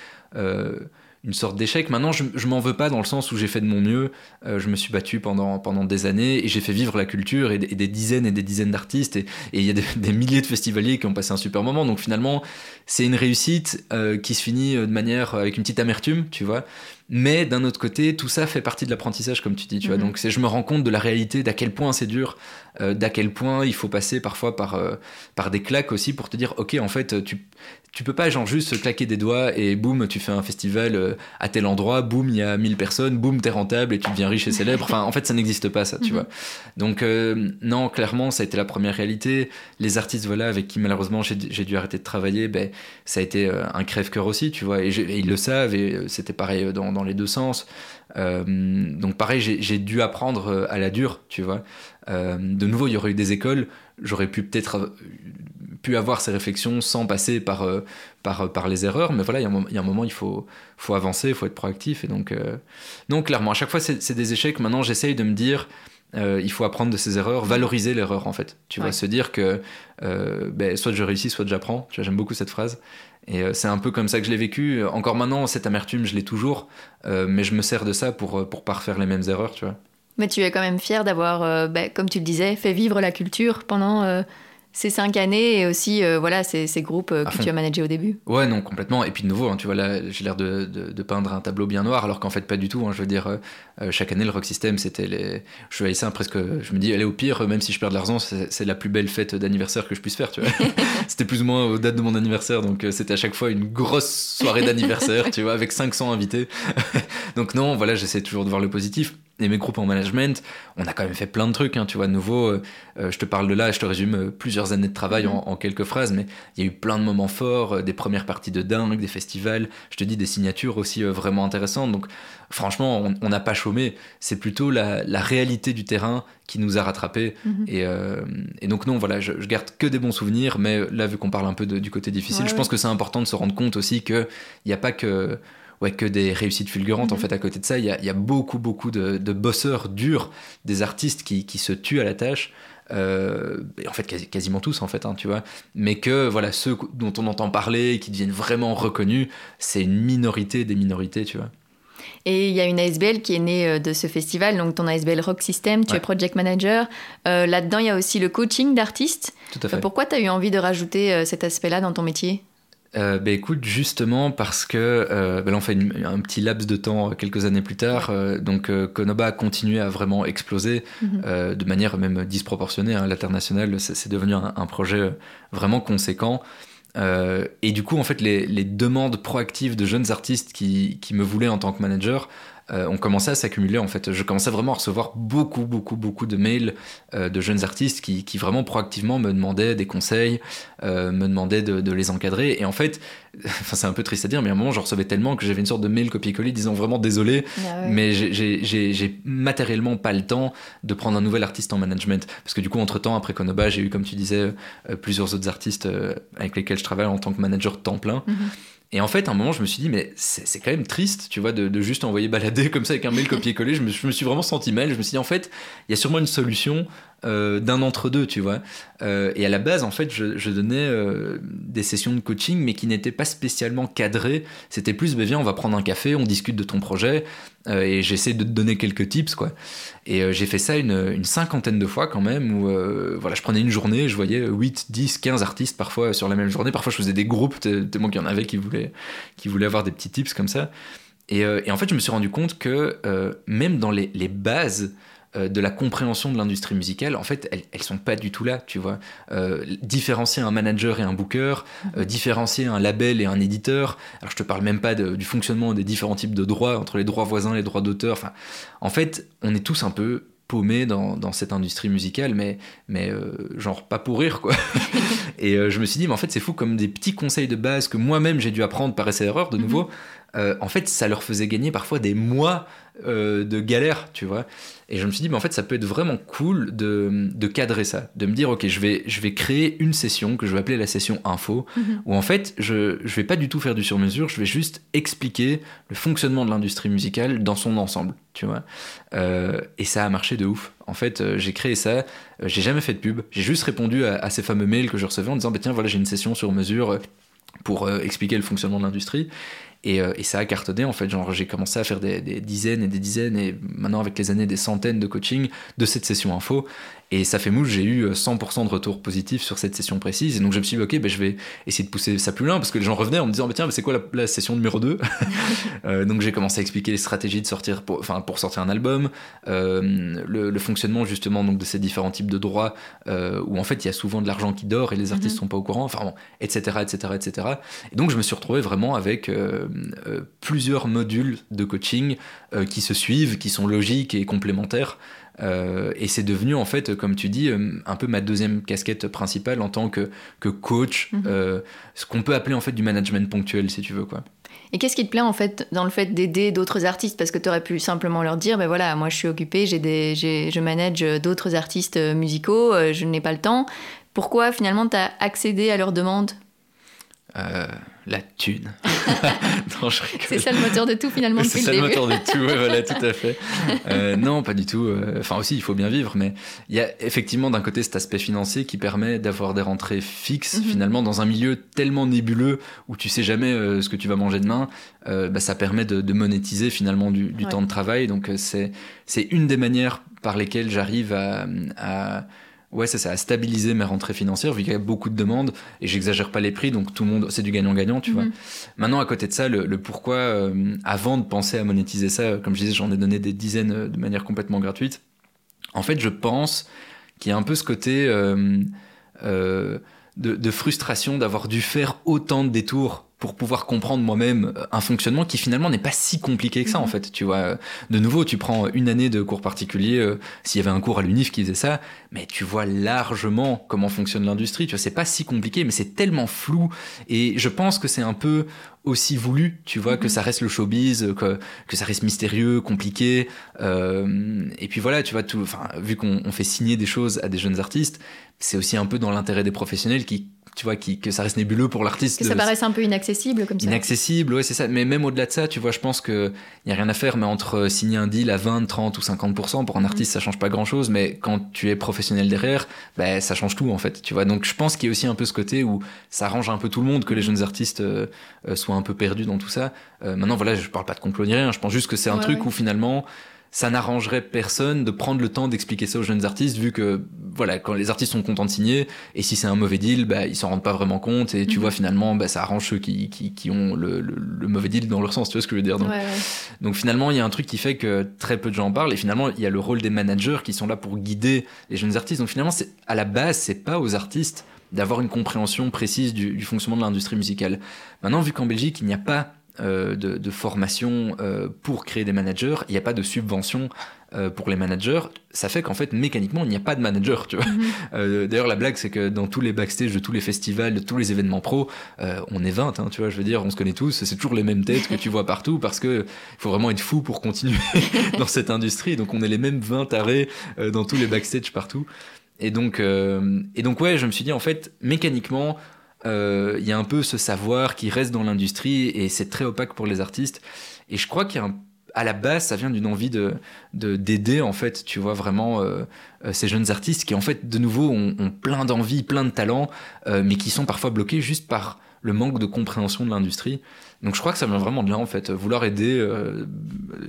Speaker 2: une sorte d'échec. Maintenant, je, je m'en veux pas dans le sens où j'ai fait de mon mieux. Euh, je me suis battu pendant, pendant des années et j'ai fait vivre la culture et, des- et des dizaines et des dizaines d'artistes. Et il y a des, des milliers de festivaliers qui ont passé un super moment. Donc finalement, c'est une réussite euh, qui se finit euh, de manière avec une petite amertume, tu vois. Mais d'un autre côté, tout ça fait partie de l'apprentissage, comme tu dis, tu vois.
Speaker 1: Mhm.
Speaker 2: Donc je me rends compte de la réalité, d'à quel point c'est dur, euh, d'à quel point il faut passer parfois par, euh, par des claques aussi pour te dire, ok, en fait, tu, tu peux pas genre juste claquer des doigts et boum, tu fais un festival euh, à tel endroit, boum, il y a 1000 personnes, boum, t'es rentable et tu deviens riche et célèbre. Enfin, en fait, ça n'existe pas, ça, tu
Speaker 1: Mhm.
Speaker 2: vois. Donc, euh, non, clairement, ça a été la première réalité. Les artistes, voilà, avec qui malheureusement j'ai dû arrêter de travailler, ben, ça a été euh, un crève-cœur aussi, tu vois. Et, ils le savent, et c'était pareil dans, dans les deux sens. Euh, donc, pareil, j'ai dû apprendre à la dure, tu vois. Euh, de nouveau, il y aurait eu des écoles, j'aurais pu peut-être euh, pu avoir ces réflexions sans passer par, euh, par, par les erreurs, mais voilà, il y a un moment, il y a un moment, il faut, faut avancer, il faut être proactif, et donc, euh, non, clairement, à chaque fois, c'est des échecs. Maintenant, j'essaye de me dire, euh, il faut apprendre de ses erreurs, valoriser l'erreur, en fait. Tu vois,
Speaker 1: Ouais.
Speaker 2: se dire que euh, ben, soit je réussis, soit j'apprends. J'aime beaucoup cette phrase. Et euh, c'est un peu comme ça que je l'ai vécu. Encore maintenant, cette amertume, je l'ai toujours, euh, mais je me sers de ça pour, euh, pour pas refaire les mêmes erreurs, tu vois.
Speaker 1: Mais tu es quand même fier d'avoir, euh, bah, comme tu le disais, fait vivre la culture pendant euh, ces cinq années et aussi euh, voilà, ces, ces groupes que
Speaker 2: fond.
Speaker 1: tu as managés au début.
Speaker 2: Ouais, non, complètement. Et puis de nouveau, hein, tu vois, là, j'ai l'air de, de, de peindre un tableau bien noir, alors qu'en fait, pas du tout. hein. je veux dire, chaque année, le Rock System, c'était les. Je voyais ça presque. Je me dis, allez, au pire, même si je perds de l'argent, c'est c'est la plus belle fête d'anniversaire que je puisse faire, tu vois. c'était plus ou moins aux dates de mon anniversaire, donc c'était à chaque fois une grosse soirée d'anniversaire, tu vois, avec 500 invités. donc non, voilà, j'essaie toujours de voir le positif. Et mes groupes en management, on a quand même fait plein de trucs, hein, tu vois. De nouveau, euh, euh, je te parle de là, je te résume euh, plusieurs années de travail en, en quelques phrases, mais il y a eu plein de moments forts, euh, des premières parties de dingue, des festivals, je te dis des signatures aussi euh, vraiment intéressantes. Donc franchement, on n'a pas chômé. C'est plutôt la, la réalité du terrain qui nous a rattrapés.
Speaker 1: Mhm.
Speaker 2: Et, et donc non, voilà, je, je garde que des bons souvenirs, mais là, vu qu'on parle un peu de- du côté difficile,
Speaker 1: Ouais,
Speaker 2: je pense que c'est important de se rendre compte aussi qu'il n'y a pas que... Ouais, que des réussites fulgurantes. En
Speaker 1: Mhm.
Speaker 2: fait, à côté de ça, il y a, il y a beaucoup, beaucoup de, de bosseurs durs, des artistes qui, qui se tuent à la tâche. Euh, et en fait, quasi- quasiment tous, en fait, hein, tu vois. Mais que, voilà, ceux dont on entend parler, qui deviennent vraiment reconnus, c'est une minorité des minorités, tu vois.
Speaker 1: Et il y a une ASBL qui est née euh, de ce festival, donc ton ASBL Rock System, tu
Speaker 2: Ouais.
Speaker 1: es project manager. Euh, Là-dedans, il y a aussi le coaching d'artistes.
Speaker 2: Tout à fait.
Speaker 1: Euh, Pourquoi tu as eu envie de rajouter cet aspect-là dans ton métier?
Speaker 2: Euh, bah, écoute, justement parce que euh, bah, là on fait une- un petit laps de temps euh, quelques années plus tard, euh, donc euh, Konoba a continué à vraiment exploser
Speaker 1: Mhm.
Speaker 2: de manière même disproportionnée. hein. L'international, c'est devenu un, un projet vraiment conséquent. Et du coup, en fait, les, les demandes proactives de jeunes artistes qui, qui me voulaient en tant que manager euh, ont commencé à s'accumuler. En fait, je commençais vraiment à recevoir beaucoup, beaucoup, beaucoup de mails euh, de jeunes artistes qui, qui vraiment proactivement me demandaient des conseils, euh, me demandaient de, de les encadrer. Et en fait, enfin, c'est un peu triste à dire, mais à un moment, j'en recevais tellement que j'avais une sorte de mail copier-coller disant vraiment désolé, mais j'ai- matériellement pas le temps de prendre un nouvel artiste en management. Parce que du coup, entre-temps, après Konoba, j'ai eu, comme tu disais, euh, plusieurs autres artistes euh, avec lesquels je travaille en tant que manager temps plein.
Speaker 1: Mhm.
Speaker 2: Et en fait, à un moment, je me suis dit, mais c'est quand même triste, tu vois, de, juste envoyer balader comme ça avec un mail copier-coller. Je je me suis vraiment senti mal. Je me suis dit, en fait, il y a sûrement une solution euh, d'un entre-deux, tu vois. Euh, et à la base, en fait, je, donnais euh, des sessions de coaching, mais qui n'étaient pas spécialement cadrées. C'était plus, ben viens, on va prendre un café, on discute de ton projet, et j'essaie de te donner quelques tips, quoi. Et j'ai fait ça une, cinquantaine de fois quand même, où voilà, je prenais une journée, je voyais 8, 10, 15 artistes parfois sur la même journée. Parfois, je faisais des groupes, tellement qu'il y en avait qui voulaient, qui voulaient avoir des petits tips comme ça. Et, en fait, je me suis rendu compte que même dans les, bases, de la compréhension de l'industrie musicale, en fait, elles, elles sont pas du tout là, tu vois. Euh, différencier un manager et un booker, euh, différencier un label et un éditeur. Alors, je te parle même pas de- du fonctionnement des différents types de droits, entre les droits voisins, les droits d'auteur. Enfin, en fait, on est tous un peu paumés dans, dans cette industrie musicale, mais, mais euh, genre pas pour rire, quoi. et euh, je me suis dit, mais en fait, c'est fou comme des petits conseils de base que moi-même j'ai dû apprendre par essai-erreur, de nouveau. Euh, en fait, ça leur faisait gagner parfois des mois euh, de galère, tu vois. Et je me suis dit, mais en fait, ça peut être vraiment cool de, de cadrer ça, de me dire, ok, je vais, je vais créer une session que je vais appeler la session info,
Speaker 1: Mhm.
Speaker 2: où en fait, je, je vais pas du tout faire du sur-mesure, je vais juste expliquer le fonctionnement de l'industrie musicale dans son ensemble, tu vois. Euh, et ça a marché de ouf. En fait, euh, j'ai créé ça, euh, j'ai jamais fait de pub, j'ai juste répondu à, à ces fameux mails que je recevais en disant, bah, tiens, voilà, j'ai une session sur mesure pour expliquer le fonctionnement de l'industrie. Et, euh, et ça a cartonné en fait. Genre, j'ai commencé à faire des, des dizaines et des dizaines, et maintenant avec les années, des centaines de coaching de cette session info. Et ça fait mouche, j'ai eu euh, 100% de retour positif sur cette session précise. Et donc je me suis dit, ok, ben, je vais essayer de pousser ça plus loin parce que les gens revenaient en me disant, bah, tiens, mais c'est quoi la, la session numéro 2 Euh, Donc j'ai commencé à expliquer les stratégies de sortir pour, enfin, pour sortir un album, euh, le, le fonctionnement justement donc, de ces différents types de droits euh, où en fait il y a souvent de l'argent qui dort et les artistes
Speaker 1: Mhm.
Speaker 2: sont pas au courant, enfin, bon, etc., etc., etc. Et donc je me suis retrouvé vraiment avec euh, euh, plusieurs modules de coaching euh, qui se suivent, qui sont logiques et complémentaires. Euh, et c'est devenu en fait, comme tu dis, euh, un peu ma deuxième casquette principale en tant que, que coach,
Speaker 1: Mhm.
Speaker 2: euh, ce qu'on peut appeler en fait du management ponctuel si tu veux quoi.
Speaker 1: Et qu'est-ce qui te plaît en fait dans le fait d'aider d'autres artistes? Parce que tu aurais pu simplement leur dire, ben voilà, moi je suis occupé, j'ai des, je manage d'autres artistes musicaux, je n'ai pas le temps. Pourquoi finalement tu as accédé à leurs demandes
Speaker 2: Euh, la thune.
Speaker 1: C'est ça le moteur de tout finalement
Speaker 2: C'est ça
Speaker 1: le début.
Speaker 2: moteur de tout, ouais, voilà, tout à fait. Euh, non, pas du tout. euh, Enfin, aussi, il faut bien vivre, mais il y a effectivement d'un côté cet aspect financier qui permet d'avoir des rentrées fixes,
Speaker 1: Mhm.
Speaker 2: finalement, dans un milieu tellement nébuleux où tu sais jamais euh, ce que tu vas manger demain. euh, bah, ça permet de, de monétiser finalement du, du
Speaker 1: Ouais.
Speaker 2: temps de travail. Donc, c'est c'est une des manières par lesquelles j'arrive à, à Ouais, c'est ça, à stabiliser mes rentrées financières, vu qu'il y a beaucoup de demandes, et j'exagère pas les prix, donc tout le monde, c'est du gagnant-gagnant, tu vois.
Speaker 1: Mhm.
Speaker 2: Maintenant, à côté de ça, le, le pourquoi, euh, avant de penser à monétiser ça, euh, comme je disais, j'en ai donné des dizaines euh, de manière complètement gratuite. En fait, je pense qu'il y a un peu ce côté euh, euh, de, de frustration d'avoir dû faire autant de détours pour pouvoir comprendre moi-même euh, un fonctionnement qui finalement n'est pas si compliqué que ça en
Speaker 1: Mhm.
Speaker 2: fait tu vois de nouveau tu prends une année de cours particulier euh, s'il y avait un cours à l'UNIF qui faisait ça mais tu vois largement comment fonctionne l'industrie tu vois c'est pas si compliqué mais c'est tellement flou et je pense que c'est un peu aussi voulu, tu vois, que
Speaker 1: Mhm.
Speaker 2: ça reste le showbiz, que, que ça reste mystérieux, compliqué. euh, et puis voilà, tu vois, tout, vu qu'on on fait signer des choses à des jeunes artistes, c'est aussi un peu dans l'intérêt des professionnels qui, tu vois, qui, que ça reste nébuleux pour l'artiste.
Speaker 1: Que
Speaker 2: de-
Speaker 1: ça paraisse un peu inaccessible comme ça.
Speaker 2: Inaccessible, ouais, c'est ça. Mais même au-delà de ça, tu vois, je pense qu'il n'y a rien à faire, mais entre signer un deal à 20, 30 ou 50%, pour un
Speaker 1: Mhm.
Speaker 2: artiste, ça change pas grand-chose, mais quand tu es professionnel derrière, ben, ça change tout, en fait, tu vois. Donc, je pense qu'il y a aussi un peu ce côté où ça arrange un peu tout le monde que les jeunes artistes euh, euh, soient un peu perdus dans tout ça. Euh, maintenant, voilà, je parle pas de complot ni rien, je pense juste que c'est un
Speaker 1: Ouais,
Speaker 2: truc
Speaker 1: ouais.
Speaker 2: où finalement, ça n'arrangerait personne de prendre le temps d'expliquer ça aux jeunes artistes, vu que, voilà, quand les artistes sont contents de signer, et si c'est un mauvais deal, bah, ils s'en rendent pas vraiment compte, et tu
Speaker 1: Mhm.
Speaker 2: vois, finalement, bah, ça arrange ceux qui, qui, qui ont le, le- le mauvais deal dans leur sens, tu vois ce que je veux dire donc,
Speaker 1: Ouais, ouais.
Speaker 2: donc finalement, il y a un truc qui fait que très peu de gens en parlent, et finalement, il y a le rôle des managers qui sont là pour guider les jeunes artistes. Donc finalement, c'est à la base, c'est pas aux artistes d'avoir une compréhension précise du, du fonctionnement de l'industrie musicale. Maintenant, vu qu'en Belgique, il n'y a pas de, de formation euh, pour créer des managers, il n'y a pas de subvention euh, pour les managers, ça fait qu'en fait, mécaniquement, il n'y a pas de manager, tu vois.
Speaker 1: Mhm.
Speaker 2: Euh, D'ailleurs, la blague, c'est que dans tous les backstage de tous les festivals, de tous les événements pro, euh, on est 20, hein, tu vois, je veux dire, on se connaît tous, c'est toujours les mêmes têtes que tu vois partout parce que il faut vraiment être fou pour continuer dans cette industrie. Donc, on est les mêmes 20 tarés euh, dans tous les backstage partout. Et donc, euh, et donc, ouais, je me suis dit, en fait, mécaniquement, euh, il y a un peu ce savoir qui reste dans l'industrie et c'est très opaque pour les artistes. Et je crois qu'il y a un à la base, ça vient d'une envie de de- d'aider en fait, tu vois vraiment euh, euh, ces jeunes artistes qui en fait de nouveau ont, plein d'envie, plein de talents, euh, mais qui sont parfois bloqués juste par le manque de compréhension de l'industrie. Donc je crois que ça vient vraiment de là en fait, vouloir aider euh,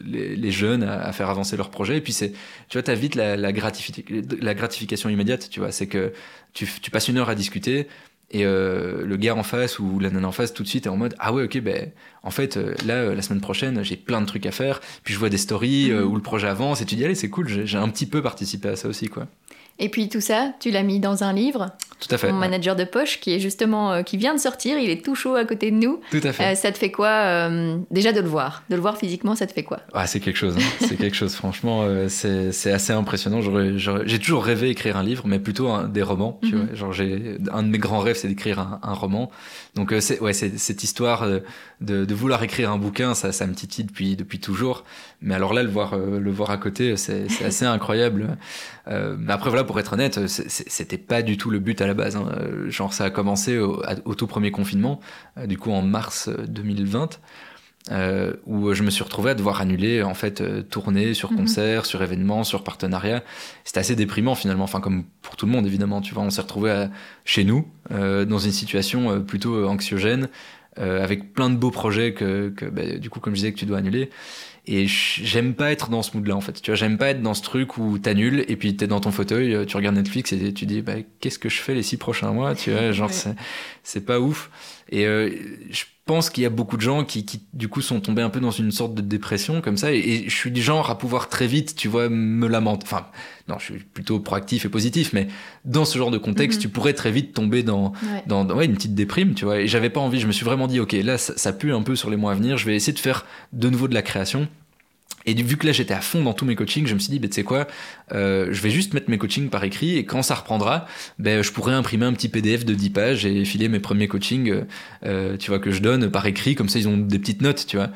Speaker 2: les, les jeunes à, faire avancer leurs projets. Et puis c'est, tu vois, t'as vite la, la gratification immédiate, tu vois, c'est que tu, tu passes une heure à discuter. Et euh, le gars en face ou la nana en face tout de suite est en mode ah ouais ok ben en fait euh, là euh, la semaine prochaine j'ai plein de trucs à faire puis je vois des stories
Speaker 1: Mhm.
Speaker 2: où le projet avance et tu dis allez c'est cool j'ai un petit peu participé à ça aussi quoi
Speaker 1: Et puis tout ça, tu l'as mis dans un livre,
Speaker 2: tout à fait
Speaker 1: Mon
Speaker 2: ouais.
Speaker 1: manager de poche, qui est justement euh, qui vient de sortir, il est tout chaud à côté de nous.
Speaker 2: tout à fait
Speaker 1: Euh, ça te fait quoi euh, déjà de le voir? De le voir physiquement, ça te fait quoi?
Speaker 2: Ah, c'est quelque chose, hein. c'est quelque chose. Franchement, c'est assez impressionnant. J'ai toujours rêvé d'écrire un livre, mais plutôt un- des romans. Tu
Speaker 1: Mhm.
Speaker 2: vois, genre j'ai un de mes grands rêves, c'est d'écrire un, un roman. Donc euh, c'est ouais, cette histoire euh, de, vouloir écrire un bouquin, ça, ça me titille depuis depuis toujours. Mais alors là, le voir euh, le voir à côté, c'est c'est assez incroyable. Euh, mais après voilà, pour être honnête, c'était pas du tout le but à la base. hein. Euh, Genre ça a commencé au, au tout premier confinement, euh, du coup en mars euh, 2020 euh, où je me suis retrouvé à devoir annuler en fait euh, tourner sur
Speaker 1: Mhm.
Speaker 2: concert, sur événements, sur partenariat. C'était assez déprimant finalement, enfin comme pour tout le monde évidemment. Tu vois, on s'est retrouvé à- chez nous euh, dans une situation euh, plutôt euh, anxiogène, euh, avec plein de beaux projets que, que bah, du coup comme je disais que tu dois annuler. Et j'aime pas être dans ce mood-là en fait. Tu vois, j'aime pas être dans ce truc où t'annules et puis t'es dans ton fauteuil, euh, tu regardes Netflix et tu dis bah, qu'est-ce que je fais les six prochains mois. Tu vois, genre
Speaker 1: Ouais.
Speaker 2: c'est pas ouf. Et euh, je pense qu'il y a beaucoup de gens qui, qui, du coup, sont tombés un peu dans une sorte de dépression comme ça. Et, et je suis du genre à pouvoir très vite, tu vois, me lamenter. Enfin, non, je suis plutôt proactif et positif, mais dans ce genre de contexte,
Speaker 1: Mhm.
Speaker 2: tu pourrais très vite tomber dans,
Speaker 1: Ouais.
Speaker 2: dans, dans- ouais, une petite déprime, tu vois. Et j'avais pas envie, je me suis vraiment dit, ok, là, ça, ça pue un peu sur les mois à venir, je vais essayer de faire de nouveau de la création. Et vu que là j'étais à fond dans tous mes coachings, je me suis dit, bah, tu sais quoi, euh, je vais juste mettre mes coachings par écrit et quand ça reprendra, ben, je pourrais imprimer un petit PDF de 10 pages et filer mes premiers coachings, euh, euh, tu vois, que je donne par écrit, comme ça ils ont des petites notes, tu vois.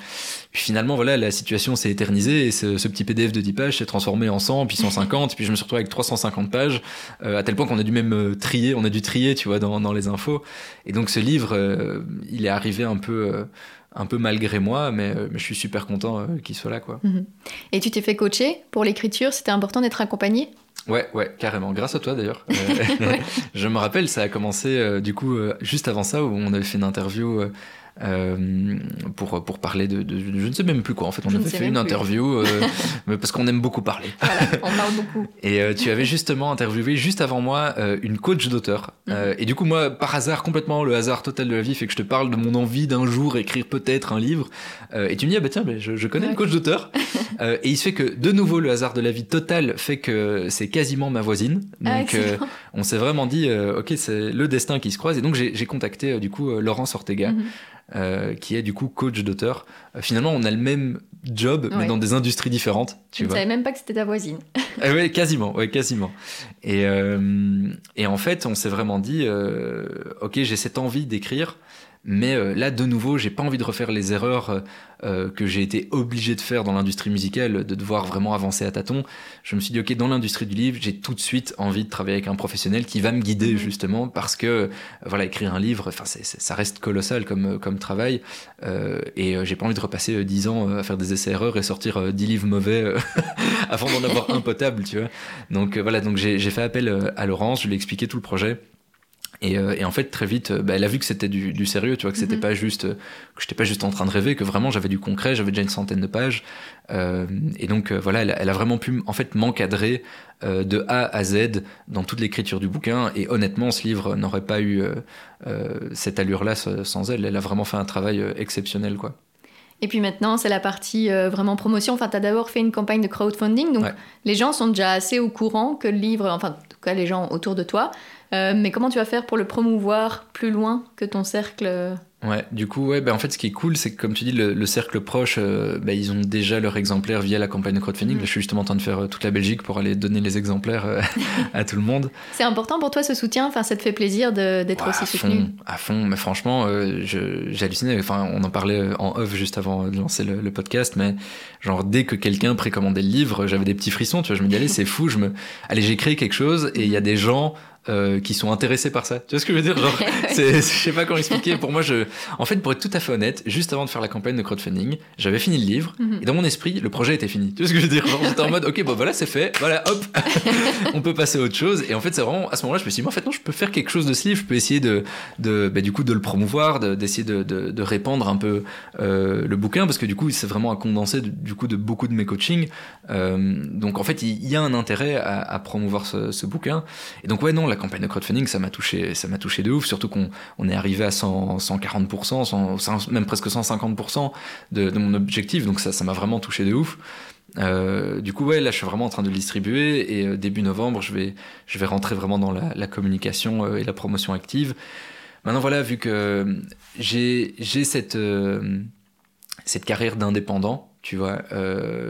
Speaker 2: Puis finalement, voilà, la situation s'est éternisée et ce, ce petit PDF de 10 pages s'est transformé en 100, puis 150, puis je me suis retrouvé avec 350 pages, euh, à tel point qu'on a dû même euh, trier, on a dû trier, tu vois, dans, dans les infos. Et donc ce livre, euh, il est arrivé un peu, un peu malgré moi, mais, euh, mais je suis super content euh, qu'il soit là, quoi.
Speaker 1: Et tu t'es fait coacher pour l'écriture, c'était important d'être accompagné?
Speaker 2: Ouais, ouais, carrément. Grâce à toi d'ailleurs. Euh,
Speaker 1: Ouais.
Speaker 2: je me rappelle, ça a commencé euh, du coup euh, juste avant ça où on avait fait une interview euh, pour pour parler de, de- je ne sais même plus quoi. En fait, on
Speaker 1: Je sais
Speaker 2: fait une
Speaker 1: plus.
Speaker 2: interview euh, mais parce qu'on aime beaucoup parler.
Speaker 1: Voilà, on parle beaucoup.
Speaker 2: Et euh, tu avais justement interviewé juste avant moi euh, une coach d'auteur. Euh, et du coup, moi, par hasard, complètement le hasard total de la vie, fait que je te parle de mon envie d'un jour écrire peut-être un livre. Euh, et tu me dis, ah bah tiens, bah, je, je connais
Speaker 1: Ouais.
Speaker 2: une coach d'auteur. Euh, et il se fait que, de nouveau, le hasard de la vie total fait que c'est quasiment ma voisine.
Speaker 1: Ah,
Speaker 2: Donc, on s'est vraiment dit, euh, ok, c'est le destin qui se croise. Et donc, j'ai contacté, du coup, Laurence Ortega,
Speaker 1: Mhm.
Speaker 2: Euh, qui est, du coup, coach d'auteur. Euh, finalement, on a le même job, mais dans des industries différentes. Tu
Speaker 1: ne savais même pas que c'était ta voisine.
Speaker 2: Ah ouais, quasiment, ouais, quasiment. Et, euh, et en fait, on s'est vraiment dit, euh, ok, j'ai cette envie d'écrire, mais euh, là, de nouveau, j'ai pas envie de refaire les erreurs euh, euh, que j'ai été obligé de faire dans l'industrie musicale, de devoir vraiment avancer à tâtons. Je me suis dit, ok, dans l'industrie du livre, j'ai tout de suite envie de travailler avec un professionnel qui va me guider
Speaker 1: Mhm.
Speaker 2: justement, parce que voilà, écrire un livre, enfin, ça reste colossal comme comme travail, euh, et j'ai pas envie de repasser euh, 10 ans à faire des essais-erreurs et sortir euh, 10 livres mauvais avant d'en avoir un potable, tu vois. Donc voilà, donc j'ai fait appel à Laurence, je lui ai expliqué tout le projet. Et, euh, et en fait, très vite, euh, bah, elle a vu que c'était du, du sérieux, tu vois, que c'était
Speaker 1: Mhm.
Speaker 2: pas juste, euh, que j'étais pas juste en train de rêver, que vraiment j'avais du concret, j'avais déjà une centaine de pages. Euh, et donc euh, voilà, elle, a- elle a vraiment pu, en fait, m'encadrer euh, de A à Z dans toute l'écriture du bouquin. Et honnêtement, ce livre n'aurait pas eu cette allure-là sans elle. Elle a vraiment fait un travail exceptionnel, quoi.
Speaker 1: Et puis maintenant, c'est la partie euh, vraiment promotion. Enfin, tu as d'abord fait une campagne de crowdfunding, donc
Speaker 2: Ouais.
Speaker 1: les gens sont déjà assez au courant que le livre, enfin, en tout cas les gens autour de toi. Euh, mais comment tu vas faire pour le promouvoir plus loin que ton cercle euh,
Speaker 2: Ouais, du coup, ouais, bah en fait, ce qui est cool, c'est que comme tu dis, le, le cercle proche, euh, bah, ils ont déjà leur exemplaire via la campagne de crowdfunding. Là, je suis justement en train de faire euh, toute la Belgique pour aller donner les exemplaires euh, à tout le monde.
Speaker 1: C'est important pour toi ce soutien? Enfin, ça te fait plaisir d'être
Speaker 2: Ouais,
Speaker 1: aussi
Speaker 2: à
Speaker 1: soutenu?
Speaker 2: fond, à fond. Mais franchement, euh, halluciné. Enfin, on en parlait en off juste avant de lancer le, le podcast, mais genre dès que quelqu'un précommandait le livre, j'avais des petits frissons. Tu vois, je me dis allez, c'est fou. Je me, allez, j'ai créé quelque chose et il y a des gens. Euh, qui sont intéressés par ça. Tu vois ce que je veux dire Genre, je sais pas comment expliquer. Pour moi, je, en fait, pour être tout à fait honnête, juste avant de faire la campagne de crowdfunding, j'avais fini le livre
Speaker 1: Mhm.
Speaker 2: et dans mon esprit, le projet était fini. Tu vois ce que je veux dire Genre, j'étais en mode, ok, bon voilà, c'est fait. Voilà, hop, on peut passer à autre chose. Et en fait, c'est vraiment à ce moment-là, je me suis dit, mais en fait, non, je peux faire quelque chose de ce livre. Je peux essayer de, de bah, du coup, de le promouvoir, de- d'essayer de, de, de répandre un peu euh, le bouquin, parce que du coup, c'est vraiment un condensé de- du coup de beaucoup de mes coachings. Euh, donc, en fait, il y, a un intérêt à, à promouvoir ce, ce bouquin. Et donc, ouais, non, la, campagne de crowdfunding, ça m'a touché, ça m'a touché de ouf, surtout qu'on on est arrivé à 100, 140%, même presque 150% de, de, mon objectif, donc ça, ça m'a vraiment touché de ouf. Euh, du coup, ouais, là, je suis vraiment en train de le distribuer et euh, début novembre, je vais, je vais rentrer vraiment dans la, la communication euh, et la promotion active. Maintenant, voilà, vu que j'ai, j'ai cette, cette carrière d'indépendant, tu vois,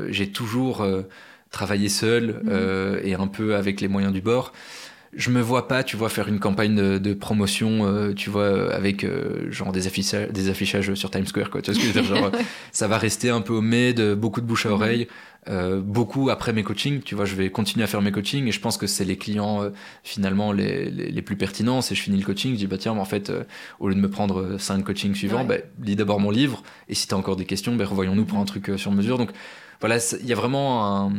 Speaker 2: j'ai toujours travaillé seul mmh. et un peu avec les moyens du bord je me vois pas, tu vois, faire une campagne de, de promotion, euh, tu vois, avec euh, genre des affichages, des affichages sur Times Square, quoi. Tu vois ce que je veux dire genre, Ça va rester un peu au de beaucoup de bouche à mhm. oreille, euh, beaucoup après mes coachings, tu vois. Je vais continuer à faire mes coachings et je pense que c'est les clients euh, finalement les, les, les, plus pertinents. C'est je finis le coaching, je dis bah tiens, mais en fait, euh, au lieu de me prendre cinq coachings suivants, ouais. bah, lis d'abord mon livre et si t'as encore des questions, bah, revoyons-nous pour un truc sur mesure. Donc voilà, il y a vraiment un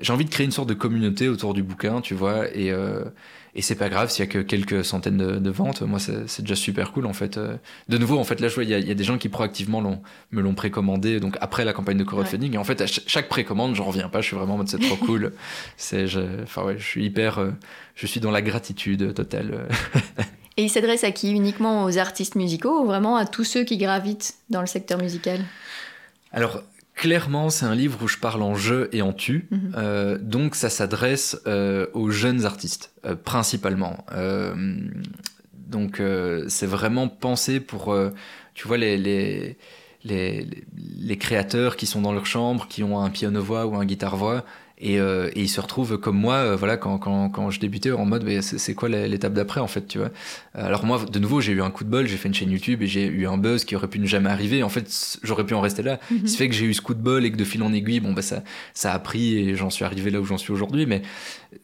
Speaker 2: j'ai envie de créer une sorte de communauté autour du bouquin, tu vois, et, euh, et c'est pas grave s'il y a que quelques centaines de, de ventes. Moi, c'est déjà super cool, en fait. Euh, de nouveau, en fait, là, je vois, il y, y, a des gens qui proactivement me l'ont précommandé, donc après la campagne de crowdfunding. Ouais. Et en fait, à chaque précommande, j'en reviens pas. Je suis vraiment en mode, c'est trop cool. C'est, enfin, ouais, je suis hyper, euh, je suis dans la gratitude totale.
Speaker 1: et il s'adresse à qui? Uniquement aux artistes musicaux ou vraiment à tous ceux qui gravitent dans le secteur musical?
Speaker 2: Alors, Clairement, c'est un livre où je parle en je et en tu, -hmm. euh, donc ça s'adresse euh, aux jeunes artistes, euh, principalement. Donc c'est vraiment pensé pour, tu vois, les, les, les, les, créateurs qui sont dans leur chambre, qui ont un piano-voix ou un guitare-voix, et, euh, et, il se retrouve comme moi, euh, voilà, quand, quand, quand je débutais en mode, c'est quoi l'étape d'après en fait, tu vois? Alors moi, de nouveau, j'ai eu un coup de bol, j'ai fait une chaîne YouTube et j'ai eu un buzz qui aurait pu ne jamais arriver. En fait, j'aurais pu en rester là. Mm -hmm. Ce fait que j'ai eu ce coup de bol et que de fil en aiguille, bon bah ça, ça a pris et j'en suis arrivé là où j'en suis aujourd'hui. Mais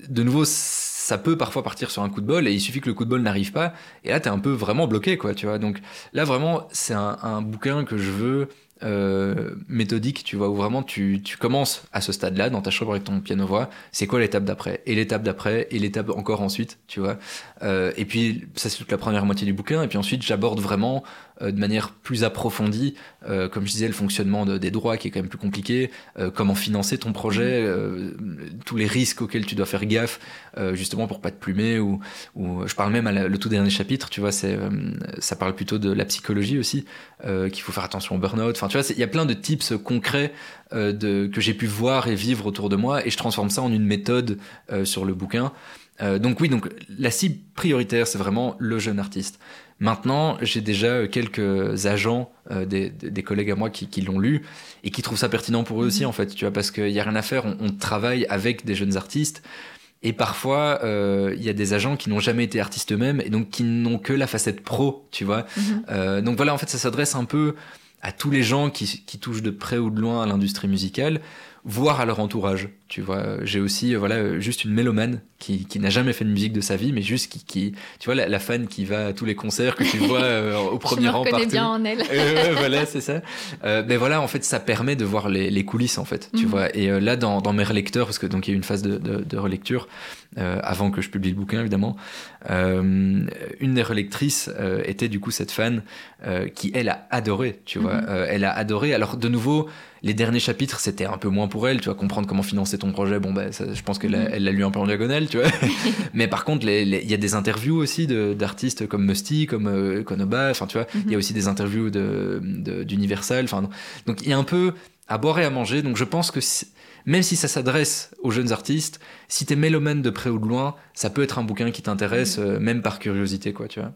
Speaker 2: de nouveau, ça peut parfois partir sur un coup de bol et il suffit que le coup de bol n'arrive pas et là t'es un peu vraiment bloqué quoi, tu vois? Donc là vraiment, c'est un, un bouquin que je veux euh, méthodique, tu vois, où vraiment tu, tu commences à ce stade-là dans ta chambre avec ton piano-voix, c'est quoi l'étape d'après? Et l'étape d'après, et l'étape encore ensuite, tu vois? Euh, et puis, ça c'est toute la première moitié du bouquin, et puis ensuite j'aborde vraiment euh, de manière plus approfondie, comme je disais, le fonctionnement de, des droits qui est quand même plus compliqué, comment financer ton projet, euh, tous les risques auxquels tu dois faire gaffe, justement pour pas te plumer, ou, ou je parle même à la, le tout dernier chapitre, tu vois, c'est ça parle plutôt de la psychologie aussi, qu'il faut faire attention au burn-out, enfin tu vois, il y a plein de tips concrets de, que j'ai pu voir et vivre autour de moi, et je transforme ça en une méthode sur le bouquin. Euh, donc oui, donc la cible prioritaire, c'est vraiment le jeune artiste. Maintenant, j'ai déjà quelques agents, euh, des, des, collègues à moi qui, qui l'ont lu et qui trouvent ça pertinent pour eux aussi, en fait, tu vois, parce qu'il n'y a rien à faire, on, on, travaille avec des jeunes artistes. Et parfois, euh, il y a des agents qui n'ont jamais été artistes eux-mêmes et donc qui n'ont que la facette pro, tu vois. Mm -hmm. donc voilà, en fait, ça s'adresse un peu à tous les gens qui, touchent de près ou de loin à l'industrie musicale voire à leur entourage. Tu vois, j'ai aussi voilà juste une mélomane qui, qui n'a jamais fait de musique de sa vie, mais juste qui, qui tu vois la, la fan qui va à tous les concerts que tu vois euh, au premier
Speaker 1: Je
Speaker 2: rang partout.
Speaker 1: bien en elle.
Speaker 2: euh, voilà, c'est ça. Euh, mais voilà, en fait, ça permet de voir les, les coulisses en fait, tu mm -hmm. vois. Et euh, là, dans, dans mes relecteurs, parce que donc il y a eu une phase de, de, de relecture euh, avant que je publie le bouquin évidemment, une des relectrices était du coup cette fan qui elle a adoré, tu vois. Mm -hmm. elle a adoré. Alors de nouveau les derniers chapitres, c'était un peu moins pour elle, tu vois, comprendre comment financer ton projet. Bon, ça, je pense qu'elle elle l'a lu un peu en diagonale, tu vois. Mais par contre, il y a des interviews aussi d'artistes comme Musty, comme euh, Konoba, enfin, tu vois. Il mm -hmm. y a aussi des interviews d'Universal, enfin. Donc, il y a un peu à boire et à manger. Donc, je pense que si, même si ça s'adresse aux jeunes artistes, si t'es mélomane de près ou de loin, ça peut être un bouquin qui t'intéresse, mm. euh, même par curiosité, quoi, tu vois.